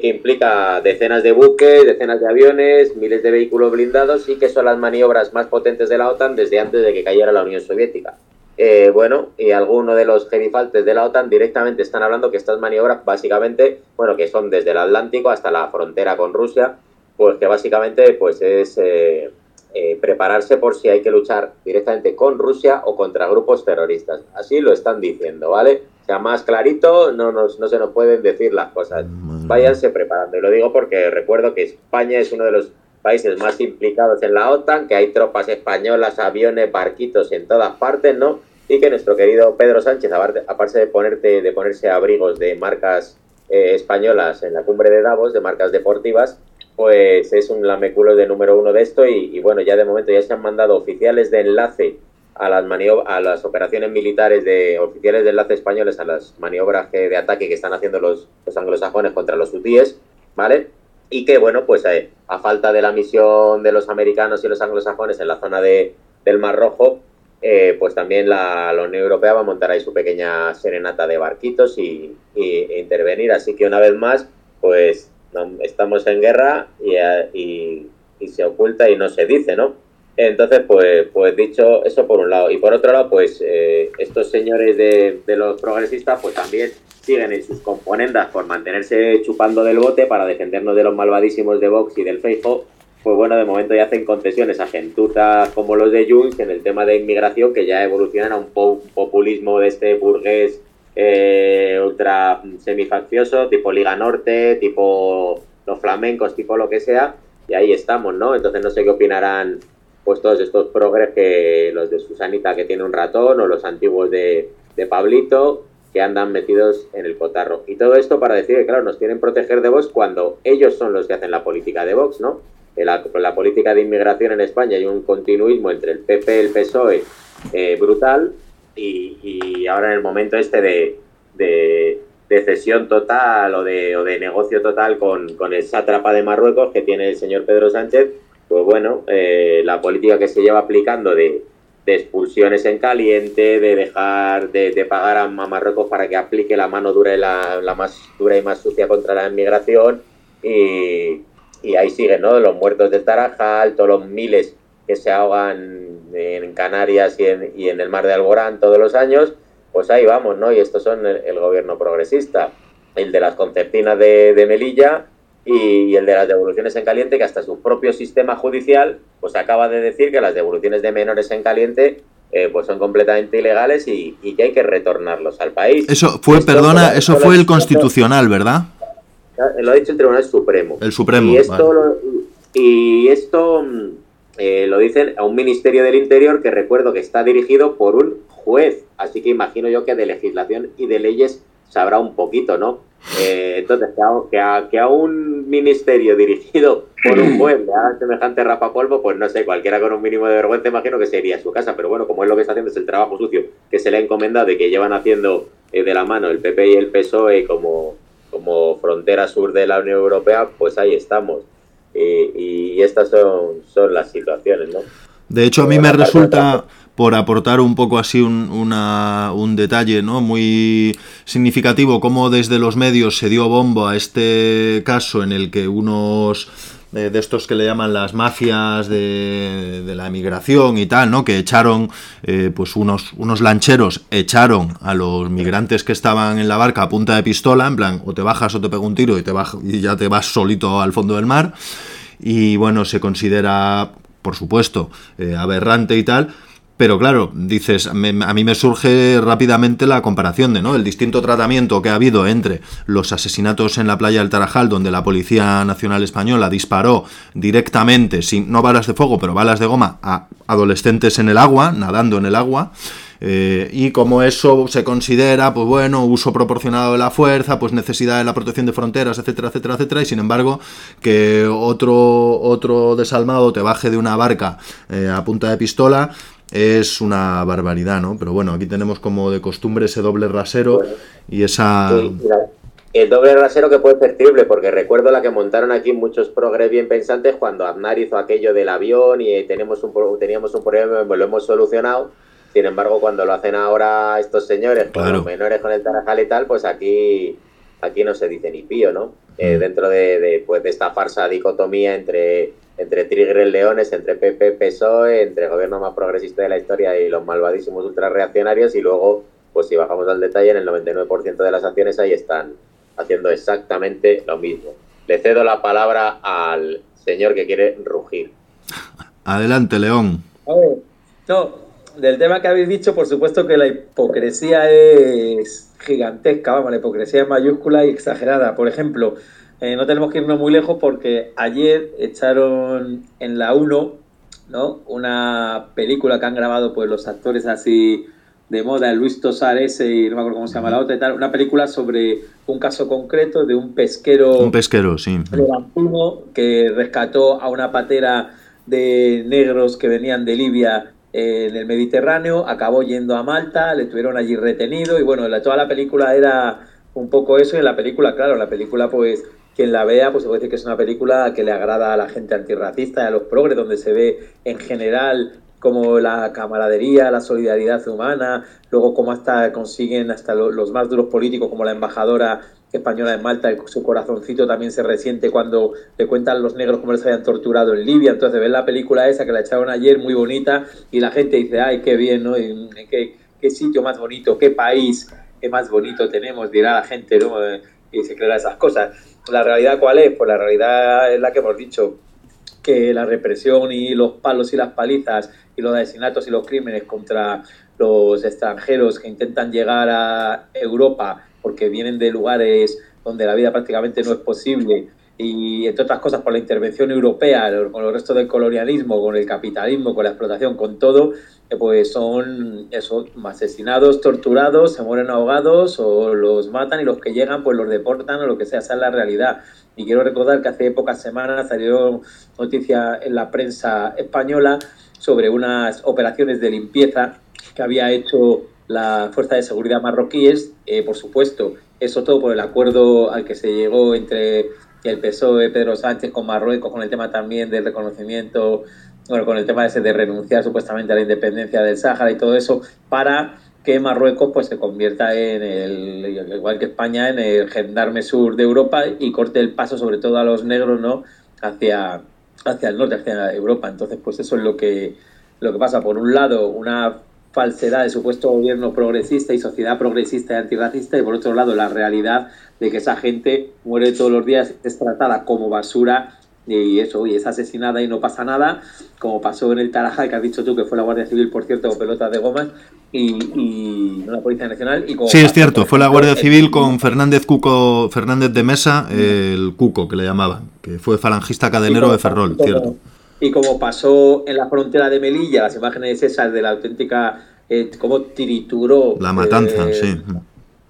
S6: que implica decenas de buques, decenas de aviones, miles de vehículos blindados y que son las maniobras más potentes de la OTAN desde antes de que cayera la Unión Soviética. Eh, bueno, y algunos de los gerifaltes de la OTAN directamente están hablando que estas maniobras básicamente, bueno, que son desde el Atlántico hasta la frontera con Rusia, pues que básicamente pues es eh, eh, prepararse por si hay que luchar directamente con Rusia o contra grupos terroristas. Así lo están diciendo, ¿vale? O sea, más clarito no, nos, no se nos pueden decir las cosas. Váyanse preparando. Y lo digo porque recuerdo que España es uno de los países más implicados en la OTAN, que hay tropas españolas, aviones, barquitos en todas partes, ¿no? Y que nuestro querido Pedro Sánchez, aparte, de, ponerte, de ponerse abrigos de marcas eh, españolas en la cumbre de Davos, de marcas deportivas, pues es un lameculo de número uno de esto y, y, bueno, ya de momento ya se han mandado oficiales de enlace a las a las operaciones militares de oficiales de enlace españoles a las maniobras que, de ataque que están haciendo los, los anglosajones contra los hutíes, ¿vale? Y que bueno, pues eh, a falta de la misión de los americanos y los anglosajones en la zona de, del Mar Rojo, eh, pues también la, Unión Europea va a montar ahí su pequeña serenata de barquitos y, e intervenir. Así que una vez más, pues estamos en guerra y, y, y, se oculta y no se dice, ¿no? Entonces, pues, pues dicho eso por un lado. Y por otro lado, pues eh, estos señores de, de, los progresistas, pues también siguen en sus componendas por mantenerse chupando del bote para defendernos de los malvadísimos de Vox y del Feijo, pues bueno, de momento ya hacen concesiones a gentutas como los de Junts en el tema de inmigración, que ya evolucionan a un, populismo de este burgués eh, ultra semifacioso, tipo Liga Norte, tipo los flamencos, tipo lo que sea, y ahí estamos, ¿no? Entonces no sé qué opinarán pues todos estos progres que los de Susanita que tiene un ratón o los antiguos de, de Pablito que andan metidos en el cotarro. Y todo esto para decir que, claro, nos tienen proteger de Vox cuando ellos son los que hacen la política de Vox, ¿no? La, la política de inmigración en España hay un continuismo entre el PP y el PSOE eh, brutal y, ahora en el momento este de, de, cesión total o de, o de negocio total con, con el sátrapa de Marruecos que tiene el señor Pedro Sánchez, pues bueno, eh, la política que se lleva aplicando de, expulsiones en caliente, de dejar de, pagar a Marruecos para que aplique la mano dura y la, la, más dura y más sucia contra la inmigración y, ahí siguen, ¿no? Los muertos de Tarajal, todos los miles que se ahogan en Canarias y en, y en el mar de Alborán todos los años, pues ahí vamos, ¿no? Y estos son el, gobierno progresista, el de las concertinas de, de Melilla y, el de las devoluciones en caliente, que hasta su propio sistema judicial pues acaba de decir que las devoluciones de menores en caliente eh, pues son completamente ilegales y, que hay que retornarlos al país.
S2: Eso fue, perdona, eso fue el constitucional, ¿verdad?
S6: Lo ha dicho el Tribunal Supremo.
S2: El Supremo.
S6: Y esto, lo, y esto mm, eh, lo dicen a un Ministerio del Interior que recuerdo que está dirigido por un juez. Así que imagino yo que de legislación y de leyes sabrá un poquito, ¿no? Eh, entonces, que a, que, a, un ministerio dirigido por un juez le hagan semejante rapapolvo, pues no sé, cualquiera con un mínimo de vergüenza imagino que sería su casa, pero bueno, como es lo que está haciendo, es el trabajo sucio que se le ha encomendado y que llevan haciendo eh, de la mano el PP y el PSOE como, como frontera sur de la Unión Europea, pues ahí estamos. y estas son, son las situaciones, ¿no?
S2: De hecho, a mí me resulta por aportar un poco así un, un detalle ¿no? muy significativo, cómo desde los medios se dio bombo a este caso en el que unos eh, de estos que le llaman las mafias de, de la emigración y tal, ¿no? Que echaron, eh, pues unos, unos lancheros echaron a los migrantes que estaban en la barca a punta de pistola, en plan, o te bajas o te pego un tiro y, te y ya te vas solito al fondo del mar. Y bueno, se considera, por supuesto, eh, aberrante y tal, pero claro, dices, a mí me surge rápidamente la comparación de ¿no? el distinto tratamiento que ha habido entre los asesinatos en la playa del Tarajal, donde la Policía Nacional Española disparó directamente, sin, no balas de fuego, pero balas de goma, a adolescentes en el agua, nadando en el agua. Eh, y como eso se considera, pues bueno, uso proporcionado de la fuerza, pues necesidad de la protección de fronteras, etcétera, etcétera, etcétera, y sin embargo, que otro, otro desalmado te baje de una barca eh, a punta de pistola, es una barbaridad, ¿no? Pero bueno, aquí tenemos como de costumbre ese doble rasero y esa...
S6: el doble rasero que fue percibible, porque recuerdo la que montaron aquí muchos progres bien pensantes cuando Aznar hizo aquello del avión y tenemos un, teníamos un problema, lo hemos solucionado. Sin embargo, cuando lo hacen ahora estos señores, con los menores con el Tarajal y tal, pues aquí, aquí no se dice ni pío, ¿no? Eh, mm. dentro de, de, pues, de esta farsa dicotomía entre entre Tigres Leones, entre PP, PSOE, entre el gobierno más progresista de la historia y los malvadísimos ultrarreaccionarios y luego, pues si bajamos al detalle, en el 99% de las acciones ahí están haciendo exactamente lo mismo. Le cedo la palabra al señor que quiere rugir.
S2: Adelante, León.
S1: A ver, no, del tema que habéis dicho, por supuesto que la hipocresía es gigantesca, vamos, la hipocresía es mayúscula y exagerada. Por ejemplo, eh, no tenemos que irnos muy lejos porque ayer echaron en la 1 ¿no? una película que han grabado pues los actores así de moda, Luis Tosar ese y no me acuerdo cómo se llama la otra y tal, una película sobre un caso concreto de un pesquero
S2: un pesquero, sí.
S1: que rescató a una patera de negros que venían de Libia en el Mediterráneo, acabó yendo a Malta, le tuvieron allí retenido y bueno, toda la película era un poco eso y en la película, claro, la película pues quien la vea, pues se puede decir que es una película que le agrada a la gente antirracista y a los progres, donde se ve en general como la camaradería, la solidaridad humana, luego cómo hasta consiguen hasta los más duros políticos como la embajadora española en Malta, su corazoncito también se resiente cuando le cuentan los negros cómo les habían torturado en Libia, entonces ven la película esa que la echaron ayer, muy bonita, y la gente dice, ay, qué bien, ¿no? ¿Qué, qué sitio más bonito, qué país, más bonito tenemos, dirá la gente, ¿no? Eh, y se creerá esas cosas. ¿La realidad cuál es? Pues la realidad es la que hemos dicho, que la represión y los palos y las palizas y los asesinatos y los crímenes contra los extranjeros que intentan llegar a Europa porque vienen de lugares donde la vida prácticamente no es posible y entre otras cosas por la intervención europea, con el resto del colonialismo, con el capitalismo, con la explotación, con todo, eh, pues son eso, asesinados, torturados, se mueren ahogados o los matan y los que llegan pues los deportan o lo que sea, esa es la realidad. Y quiero recordar que hace pocas semanas salió noticia en la prensa española sobre unas operaciones de limpieza que había hecho la Fuerza de Seguridad marroquíes, eh, por supuesto, eso todo por el acuerdo al que se llegó entre el PSOE, Pedro Sánchez con Marruecos, con el tema también del reconocimiento, bueno, con el tema ese de renunciar supuestamente a la independencia del Sáhara y todo eso, para que Marruecos pues se convierta en el, igual que España, en el gendarme sur de Europa y corte el paso sobre todo a los negros, ¿no? hacia, hacia el norte, hacia Europa. Entonces, pues eso es lo que, lo que pasa. Por un lado, una falsedad de supuesto gobierno progresista y sociedad progresista y antirracista y por otro lado la realidad de que esa gente muere todos los días, es tratada como basura y eso, y es asesinada y no pasa nada, como pasó en el Tarajal, que has dicho tú que fue la Guardia Civil, por cierto, con pelotas de gomas, y, y no la Policía Nacional. Y
S2: sí, es cierto, fue la Guardia Civil con Fernández Cuco, Fernández de Mesa, el Cuco, que le llamaban, que fue falangista cadenero de Ferrol, cierto.
S1: Y como pasó en la frontera de Melilla, las imágenes esas de la auténtica, eh, cómo trituró...
S2: La matanza,
S1: eh,
S2: sí.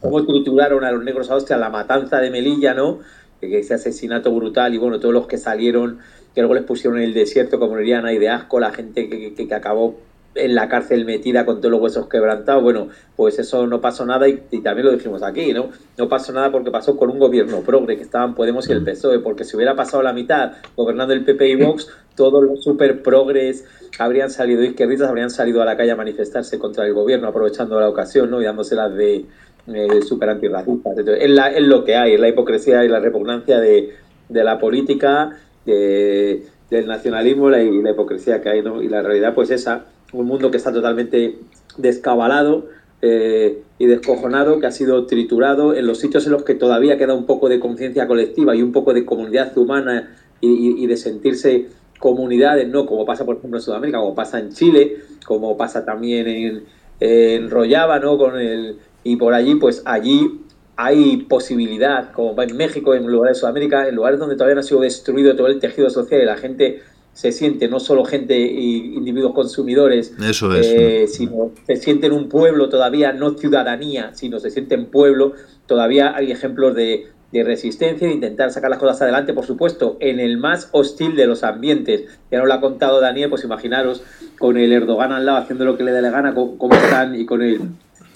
S1: Cómo trituraron a los negros a hostia, la matanza de Melilla, ¿no? ese asesinato brutal y bueno, todos los que salieron, que luego les pusieron en el desierto, como dirían ahí de asco, la gente que, que, que acabó en la cárcel metida con todos los huesos quebrantados. Bueno, pues eso no pasó nada y, también lo dijimos aquí, ¿no? No pasó nada porque pasó con un gobierno progre que estaban Podemos y el PSOE, porque si hubiera pasado la mitad gobernando el PP y Vox, <laughs> todos los super progres habrían salido, izquierdistas habrían salido a la calle a manifestarse contra el gobierno, aprovechando la ocasión, ¿no? Y dándoselas de eh, super antirracistas. Entonces, es, la, es lo que hay, es la hipocresía y la repugnancia de, de la política, de, del nacionalismo y la hipocresía que hay, ¿no? Y la realidad, pues esa un mundo que está totalmente descabalado eh, y descojonado, que ha sido triturado en los sitios en los que todavía queda un poco de conciencia colectiva y un poco de comunidad humana y, de sentirse comunidades, ¿no? Como pasa, por ejemplo, en Sudamérica, como pasa en Chile, como pasa también en, en ¿no? Con el, y por allí, pues allí hay posibilidad, como en México, en lugares de Sudamérica, en lugares donde todavía no ha sido destruido todo el tejido social y la gente se siente no solo gente y individuos consumidores,
S2: Eso es.
S1: Eh, sino se siente en un pueblo todavía, no ciudadanía, sino se siente en pueblo, todavía hay ejemplos de, de resistencia, de intentar sacar las cosas adelante, por supuesto, en el más hostil de los ambientes. Ya nos lo ha contado Daniel, pues imaginaros con el Erdogan al lado haciendo lo que le dé la gana, cómo están, y con el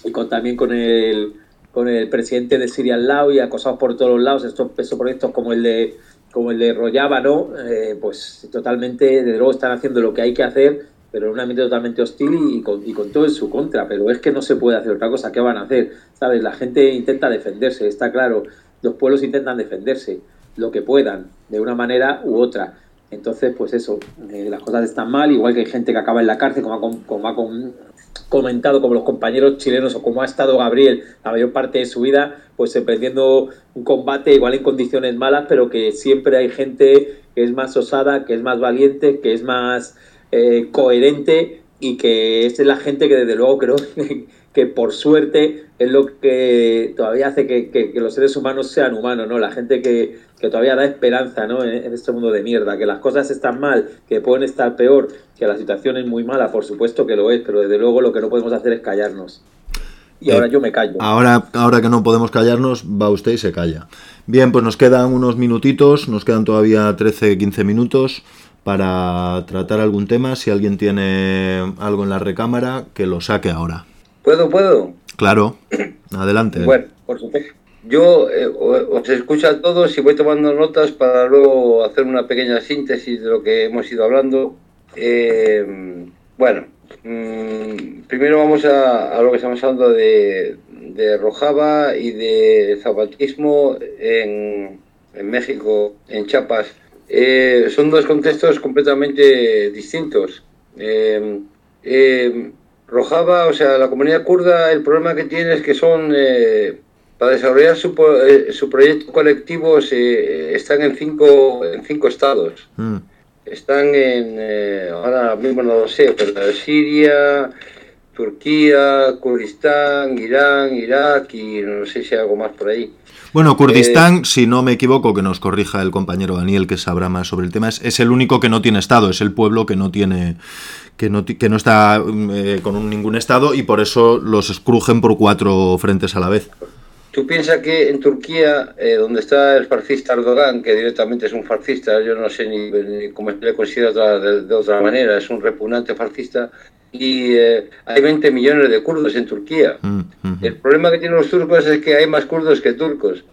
S1: y con, también con el con el presidente de Siria al lado y acosados por todos los lados, estos, estos proyectos como el de como el de Rollaba, ¿no? Eh, pues totalmente, de luego están haciendo lo que hay que hacer, pero en un ambiente totalmente hostil y con, y con todo en su contra. Pero es que no se puede hacer otra cosa. ¿Qué van a hacer? ¿Sabes? La gente intenta defenderse, está claro. Los pueblos intentan defenderse lo que puedan, de una manera u otra. Entonces, pues eso, eh, las cosas están mal, igual que hay gente que acaba en la cárcel, como ha, como ha comentado como los compañeros chilenos o como ha estado Gabriel la mayor parte de su vida, pues emprendiendo un combate igual en condiciones malas, pero que siempre hay gente que es más osada, que es más valiente, que es más eh, coherente y que es la gente que desde luego creo <laughs> por suerte es lo que todavía hace que, los seres humanos sean humanos, ¿no? La gente que, todavía da esperanza, ¿no? En, en, este mundo de mierda, que las cosas están mal, que pueden estar peor, que la situación es muy mala, por supuesto que lo es, pero desde luego lo que no podemos hacer es callarnos. Y ahora eh, yo me callo.
S2: Ahora, ahora que no podemos callarnos, va usted y se calla. Bien, pues nos quedan unos minutitos, nos quedan todavía 13, 15 minutos para tratar algún tema. Si alguien tiene algo en la recámara, que lo saque ahora.
S3: ¿Puedo, puedo?
S2: Claro, <clears throat> adelante.
S3: Bueno, por supuesto. Yo eh, os escucho a todos y voy tomando notas para luego hacer una pequeña síntesis de lo que hemos ido hablando. Eh, bueno, mmm, primero vamos a, a, lo que estamos hablando de, de Rojava y de zapatismo en, en México, en Chiapas. Eh, son dos contextos completamente distintos. Eh, eh, Rojava, o sea, la comunidad kurda, el problema que tiene es que son, eh, para desarrollar su, eh, su proyecto colectivo, están en cinco, en cinco estados. Mm. Están en, eh, ahora mismo no lo sé, pero Siria, Turquía, Kurdistán, Irán, Irak y no sé si hay algo más por ahí.
S2: Bueno, Kurdistán, si no me equivoco, que nos corrija el compañero Daniel, que sabrá más sobre el tema, es, el único que no tiene Estado, es el pueblo que no tiene que no, que no está eh, con ningún Estado y por eso los escrujen por cuatro frentes a la vez.
S3: Tú piensas que en Turquía, eh, donde está el fascista Erdogan, que directamente es un fascista, yo no sé ni, cómo le considero de, otra manera, es un repugnante fascista, y eh, hay 20 millones de kurdos en Turquía. Mm, el problema que tienen los turcos es que hay más kurdos que turcos.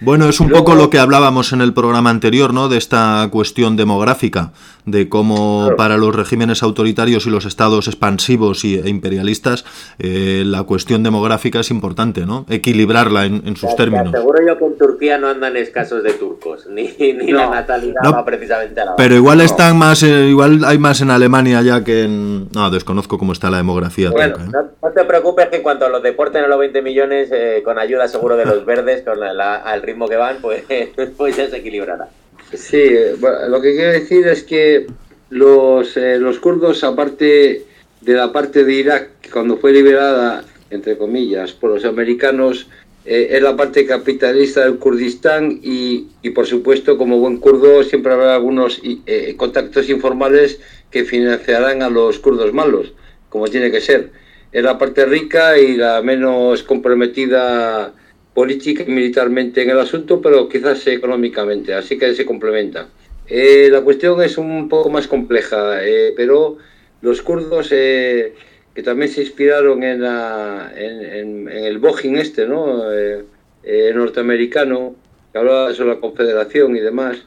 S2: Bueno, es un poco lo que hablábamos en el programa anterior, ¿no? De esta cuestión demográfica, de cómo para los regímenes autoritarios y los estados expansivos e imperialistas eh, la cuestión demográfica es importante, ¿no? Equilibrarla en, sus términos.
S6: Seguro yo que en Turquía no andan escasos de turcos, <laughs> ni, la natalidad va precisamente a la
S2: Pero igual están más, eh, igual hay más en Alemania ya que en... No, desconozco cómo está la demografía.
S6: Bueno, ¿eh? no, te preocupes que en cuanto los deporten a los 20 millones, con ayuda seguro de los <laughs> verdes, con la, al ritmo que van, pues, <laughs> pues ya se equilibrará.
S3: Sí, lo que quiero decir es que los, eh, los kurdos, aparte de la parte de Irak, cuando fue liberada, entre comillas, por los americanos, eh, es la parte capitalista del Kurdistán y, y, por supuesto, como buen kurdo, siempre habrá algunos eh, contactos informales que financiarán a los kurdos malos, como tiene que ser. Es la parte rica y la menos comprometida política y militarmente en el asunto, pero quizás económicamente, así que se complementa. Eh, la cuestión es un poco más compleja, eh, pero los kurdos eh, que también se inspiraron en, la, en, el Bojin este, ¿no? norteamericano, que hablaba sobre la confederación y demás,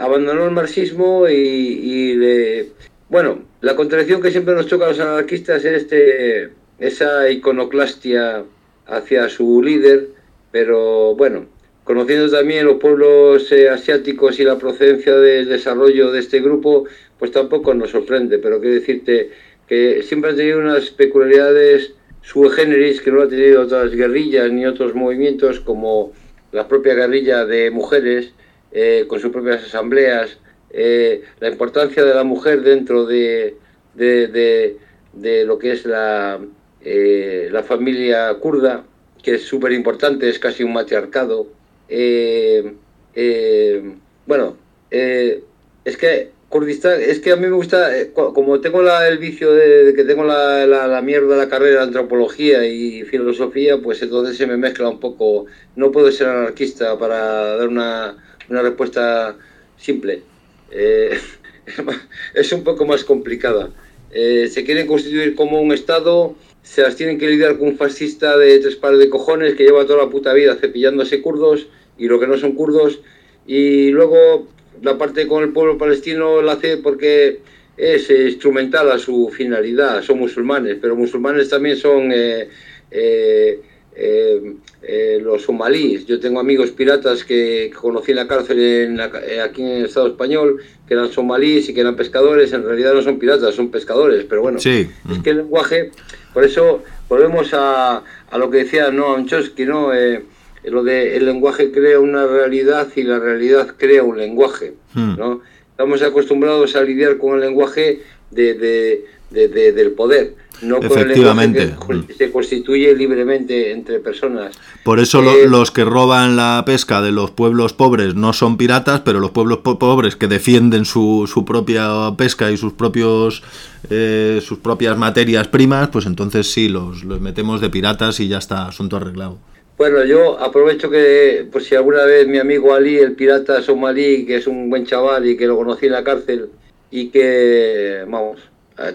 S3: abandonó el marxismo y, bueno, la contradicción que siempre nos choca a los anarquistas es este, esa iconoclastia hacia su líder, pero bueno, conociendo también los pueblos eh, asiáticos y la procedencia del desarrollo de este grupo, pues tampoco nos sorprende, pero quiero decirte que siempre han tenido unas peculiaridades sui generis que no han tenido otras guerrillas ni otros movimientos como la propia guerrilla de mujeres eh, con sus propias asambleas, eh, la importancia de la mujer dentro de, de, de lo que es la, eh, la familia kurda, que es súper importante, es casi un matriarcado. Eh, eh, bueno, es que Kurdistán, es que a mí me gusta, como tengo el vicio de, que tengo la, la, mierda de la carrera de antropología y filosofía, pues entonces se me mezcla un poco. No puedo ser anarquista para dar una, una respuesta simple. <laughs> es un poco más complicada. se quiere constituir como un Estado se las tienen que lidiar con un fascista de tres pares de cojones que lleva toda la puta vida cepillándose kurdos y lo que no son kurdos. Y luego la parte con el pueblo palestino la hace porque es instrumental a su finalidad. Son musulmanes, pero musulmanes también son eh, eh, eh, los somalíes. Yo tengo amigos piratas que, conocí en la cárcel aquí en el Estado español, que eran somalíes y que eran pescadores. En realidad no son piratas, son pescadores. Pero bueno, es que el lenguaje por eso volvemos a, a lo que decía Noam Chomsky, ¿no? Eh, lo de el lenguaje crea una realidad y la realidad crea un lenguaje, hmm. ¿no? Estamos acostumbrados a lidiar con el lenguaje de, de, del poder no
S2: Efectivamente.
S3: se constituye libremente entre personas.
S2: Por eso eh, los que roban la pesca de los pueblos pobres no son piratas, pero los pueblos pobres que defienden su, su propia pesca y sus propios eh, sus propias materias primas, pues entonces sí, los, los metemos de piratas y ya está, asunto arreglado.
S3: Bueno, yo aprovecho que, por si alguna vez mi amigo Ali, el pirata somalí, que es un buen chaval y que lo conocí en la cárcel y que, vamos,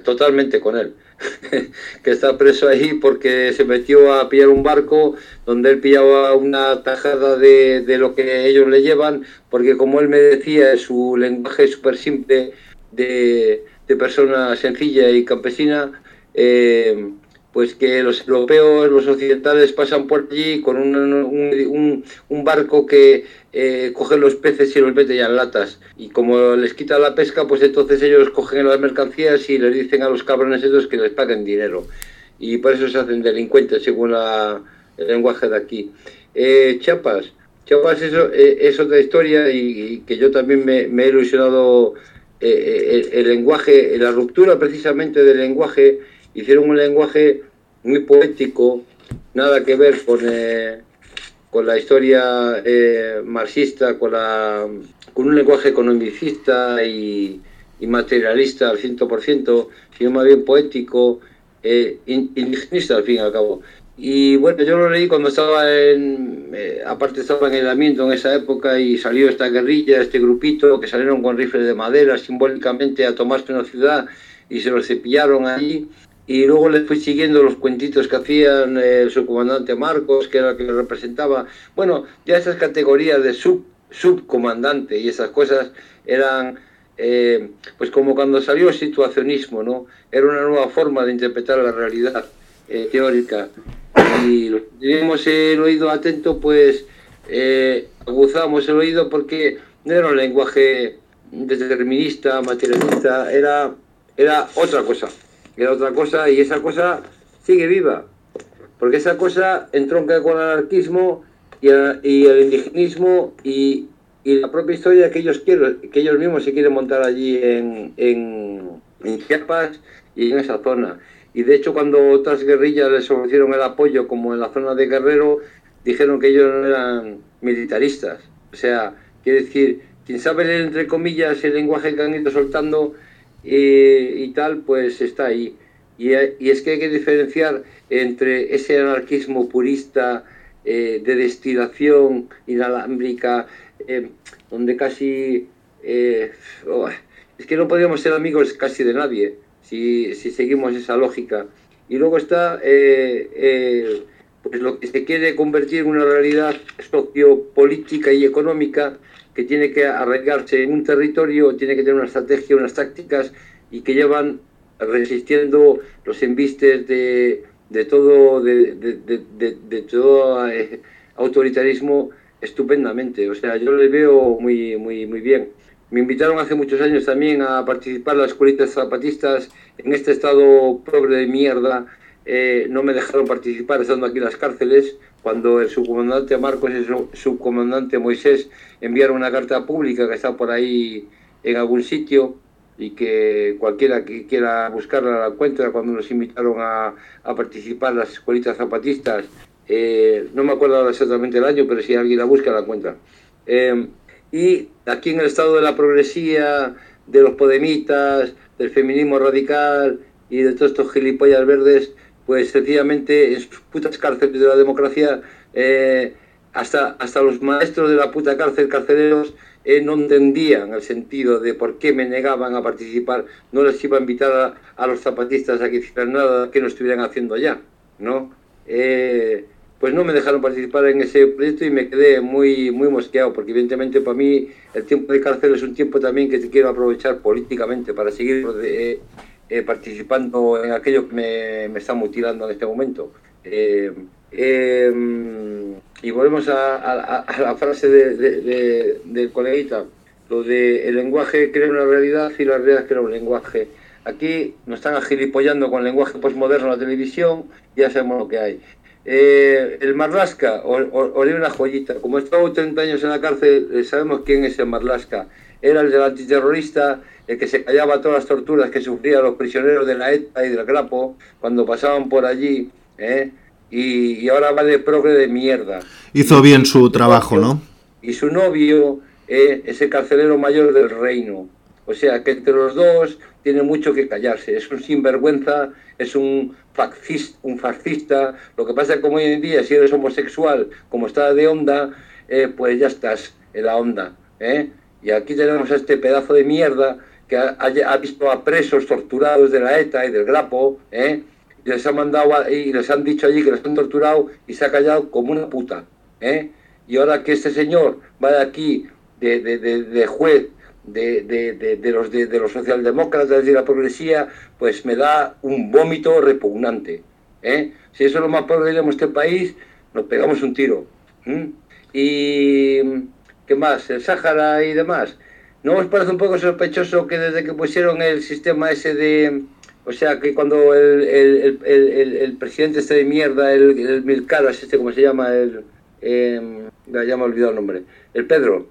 S3: totalmente con él. <laughs> que está preso ahí porque se metió a pillar un barco donde él pillaba una tajada de, de lo que ellos le llevan, porque como él me decía, su lenguaje súper simple de, de, persona sencilla y campesina, eh, pues que los europeos, los occidentales pasan por allí con un, un, barco que eh, los peces y los mete ya en latas. Y como les quita la pesca, pues entonces ellos cogen las mercancías y les dicen a los cabrones estos que les paguen dinero. Y por eso se hacen delincuentes, según el lenguaje de aquí. Eh, Chiapas, Chiapas eh, es otra historia y, que yo también me, he ilusionado eh, el, lenguaje, la ruptura precisamente del lenguaje hicieron un lenguaje muy poético, nada que ver con, eh, con la historia eh, marxista, con, la, con un lenguaje economicista y, materialista al 100%, sino más bien poético, eh, indigenista al fin y al cabo. Y bueno, yo lo leí cuando estaba en, aparte estaba en aislamiento en esa época y salió esta guerrilla, este grupito que salieron con rifles de madera simbólicamente a tomarse una ciudad y se los cepillaron allí y luego le fui siguiendo los cuentitos que hacían eh, el subcomandante Marcos, que era el que le representaba. Bueno, ya esas categorías de sub, subcomandante y esas cosas eran, eh, pues como cuando salió el situacionismo, ¿no? Era una nueva forma de interpretar la realidad eh, teórica. Y lo tenemos el oído atento, pues aguzamos el oído porque no era un lenguaje determinista, materialista, era, era otra cosa era otra cosa y esa cosa sigue viva, porque esa cosa entronca con el anarquismo y, el indigenismo y, la propia historia que ellos quieren, que ellos mismos se quieren montar allí en, en, Chiapas y en esa zona. Y de hecho cuando otras guerrillas les ofrecieron el apoyo, como en la zona de Guerrero, dijeron que ellos no eran militaristas. O sea, quiere decir, quien sabe leer entre comillas el lenguaje que han ido soltando, y, tal, pues está ahí. Y, es que hay que diferenciar entre ese anarquismo purista eh, de destilación inalámbrica, eh, donde casi... Eh, oh, es que no podríamos ser amigos casi de nadie si, si seguimos esa lógica. Y luego está pues lo que se quiere convertir en una realidad sociopolítica y económica que tiene que arraigarse en un territorio, tiene que tener una estrategia, unas tácticas y que llevan resistiendo los embistes de, de todo, de, de, todo eh, autoritarismo estupendamente. O sea, yo les veo muy, muy, muy bien. Me invitaron hace muchos años también a participar en las escuelitas zapatistas en este estado pobre de mierda. Eh, no me dejaron participar estando aquí en las cárceles cuando el subcomandante Marcos y el subcomandante Moisés enviaron una carta pública que está por ahí en algún sitio y que cualquiera que quiera buscarla la encuentra cuando nos invitaron a, participar en las escuelitas zapatistas. Eh, no me acuerdo exactamente el año, pero si alguien la busca la encuentra. Eh, y aquí en el estado de la progresía, de los podemitas, del feminismo radical y de todos estos gilipollas verdes, pues sencillamente en sus putas cárceles de la democracia, eh, hasta, hasta los maestros de la puta cárcel, carceleros, eh, no entendían el sentido de por qué me negaban a participar, no les iba a invitar a, los zapatistas a que hicieran nada que no estuvieran haciendo allá, ¿no? Eh, pues no me dejaron participar en ese proyecto y me quedé muy, muy mosqueado, porque evidentemente para mí el tiempo de cárcel es un tiempo también que quiero aprovechar políticamente para seguir eh, participando en aquello que me, me, está mutilando en este momento. Eh, em, y volvemos a, la frase de, del coleguita, lo de el lenguaje crea una realidad y la realidad crea un lenguaje. Aquí nos están agilipollando con el lenguaje postmoderno la televisión, ya sabemos lo que hay. Eh, el Marlasca, o, o, una joyita, como he estado 30 años en la cárcel, sabemos quién es el Marlasca. Era el del antiterrorista el que se callaba todas las torturas que sufrían los prisioneros de la ETA y del Grapo cuando pasaban por allí, ¿eh? y, ahora va de progre de mierda.
S2: Hizo bien su trabajo, ¿no?
S3: Y su novio ¿eh? es el carcelero mayor del reino. O sea que entre los dos tiene mucho que callarse. Es un sinvergüenza, es un fascista, un fascista. Lo que pasa es que como hoy en día, si eres homosexual, como está de onda, eh, pues ya estás en la onda. ¿eh? Y aquí tenemos a este pedazo de mierda que ha, visto a presos torturados de la ETA y del Grapo, ¿eh? y les han mandado y les han dicho allí que los han torturado y se ha callado como una puta. ¿eh? Y ahora que este señor va de aquí de, de, de, juez de, de, los, de, los socialdemócratas y de la progresía, pues me da un vómito repugnante. ¿eh? Si eso es lo más pobre de este país, nos pegamos un tiro. Y, ¿qué más? El Sáhara y demás. ¿No os parece un poco sospechoso que desde que pusieron el sistema ese de... O sea, que cuando el, el, el, el presidente este de mierda, el, el Milcaras, este, ¿cómo se llama? El, eh, ya me he olvidado el nombre. El Pedro.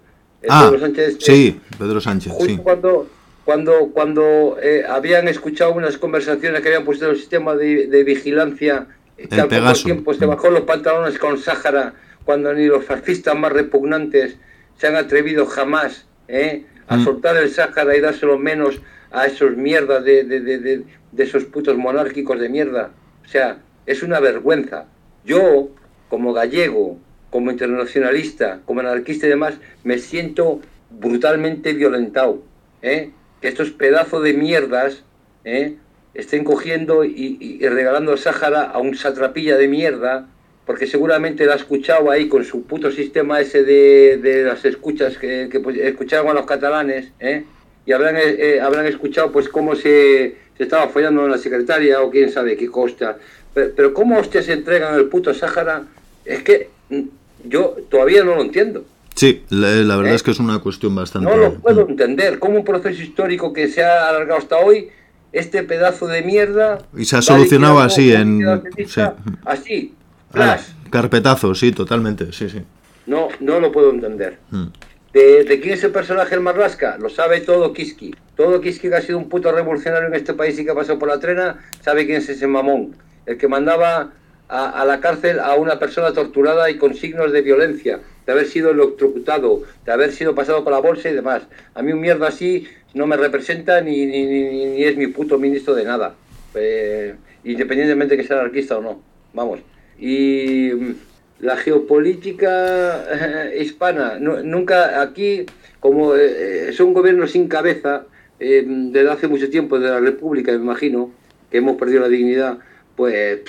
S2: ah, Pedro Sánchez, sí, Pedro Sánchez.
S3: Justo
S2: sí.
S3: cuando, cuando, cuando eh, habían escuchado unas conversaciones que habían puesto en el sistema de, de vigilancia,
S2: el poco
S3: tiempo se bajó los pantalones con Sáhara, cuando ni los fascistas más repugnantes se han atrevido jamás ¿eh? A mm. soltar el Sáhara y dárselo menos a esos mierdas de, de, de, de, esos putos monárquicos de mierda. O sea, es una vergüenza. Yo, como gallego, como internacionalista, como anarquista y demás, me siento brutalmente violentado. ¿eh? Que estos pedazos de mierdas ¿eh? estén cogiendo y, regalando el Sáhara a un satrapilla de mierda, porque seguramente la ha escuchado ahí con su puto sistema ese de, de las escuchas que, que pues, escucharon a los catalanes, ¿eh? y habrán, eh, eh, habrán escuchado pues cómo se, se, estaba follando en la secretaria o quién sabe qué costa. Pero, pero cómo hostias se entregan el puto Sáhara, es que mm, yo todavía no lo entiendo.
S2: Sí, la, la verdad ¿Eh? es que es una cuestión bastante...
S3: No lo puedo entender, cómo un proceso histórico que se ha alargado hasta hoy este pedazo de mierda.
S2: Y se ha solucionado así, en. Sí.
S3: Así, flash.
S2: Carpetazo, sí, totalmente, sí, sí.
S3: No, no lo puedo entender. Mm. ¿De, ¿De, quién es el personaje el Marrasca? Lo sabe todo Kiski. Todo Kiski que ha sido un puto revolucionario en este país y que ha pasado por la trena, sabe quién es ese mamón. El que mandaba a, a la cárcel a una persona torturada y con signos de violencia, de haber sido electrocutado, de haber sido pasado con la bolsa y demás. A mí un mierda así no me representa ni, ni, ni, ni es mi puto ministro de nada, eh, independientemente de que sea anarquista o no, vamos. Y mm, la geopolítica eh, hispana, no, nunca aquí, como eh, es un gobierno sin cabeza, eh, desde hace mucho tiempo, de la República, me imagino, que hemos perdido la dignidad, pues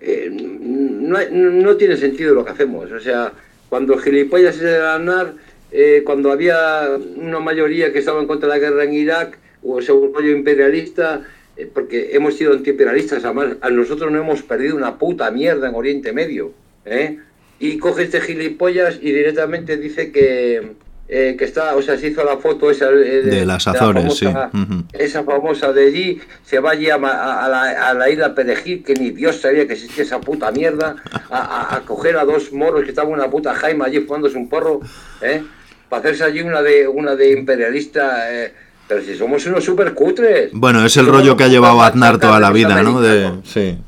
S3: eh, no, no, tiene sentido lo que hacemos. O sea, cuando el gilipollas es de ganar eh, cuando había una mayoría que estaba en contra de la guerra en Irak, o ese rollo imperialista, eh, porque hemos sido antiimperialistas, además a nosotros no hemos perdido una puta mierda en Oriente Medio, ¿eh? Y coge este gilipollas y directamente dice que, eh, que está, o sea, se hizo la foto esa
S2: de, de las Azores,
S3: famosa,
S2: sí. Uh -huh.
S3: Esa famosa de allí, se va allí a, a, a, la, a, la, isla Perejil, que ni Dios sabía que existía esa puta mierda, a, a, coger a dos moros que estaban una puta jaima allí fumándose un porro, ¿eh? para hacerse allí una de una de imperialista eh, pero si somos unos super cutres
S2: bueno es el rollo que ha llevado Aznar toda la vida no de sí.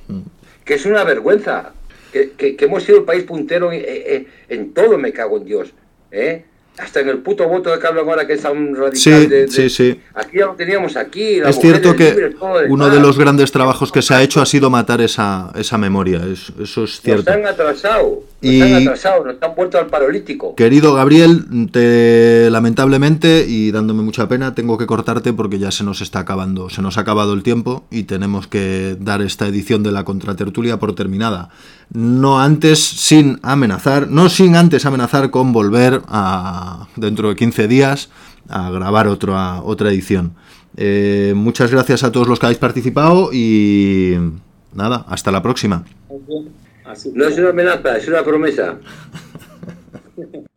S3: Que es una vergüenza. Que, que, que hemos sido el país puntero en, en, en, todo me cago en Dios ¿eh? hasta en el puto voto de hablan ahora que es un radical
S2: sí,
S3: de, de,
S2: sí, sí.
S3: aquí ya lo teníamos aquí
S2: es cierto que libre, uno de los grandes trabajos que se ha hecho ha sido matar esa, esa memoria es, eso es cierto.
S3: nos han atrasado nos y... han atrasado, nos han puesto al paralítico
S2: querido Gabriel te, lamentablemente y dándome mucha pena tengo que cortarte porque ya se nos está acabando se nos ha acabado el tiempo y tenemos que dar esta edición de la contratertulia por terminada no antes sin amenazar no sin antes amenazar con volver a dentro de 15 días a grabar otra, otra edición. Eh, muchas gracias a todos los que habéis participado y nada, hasta la próxima.
S3: No es una amenaza, es una promesa. <laughs>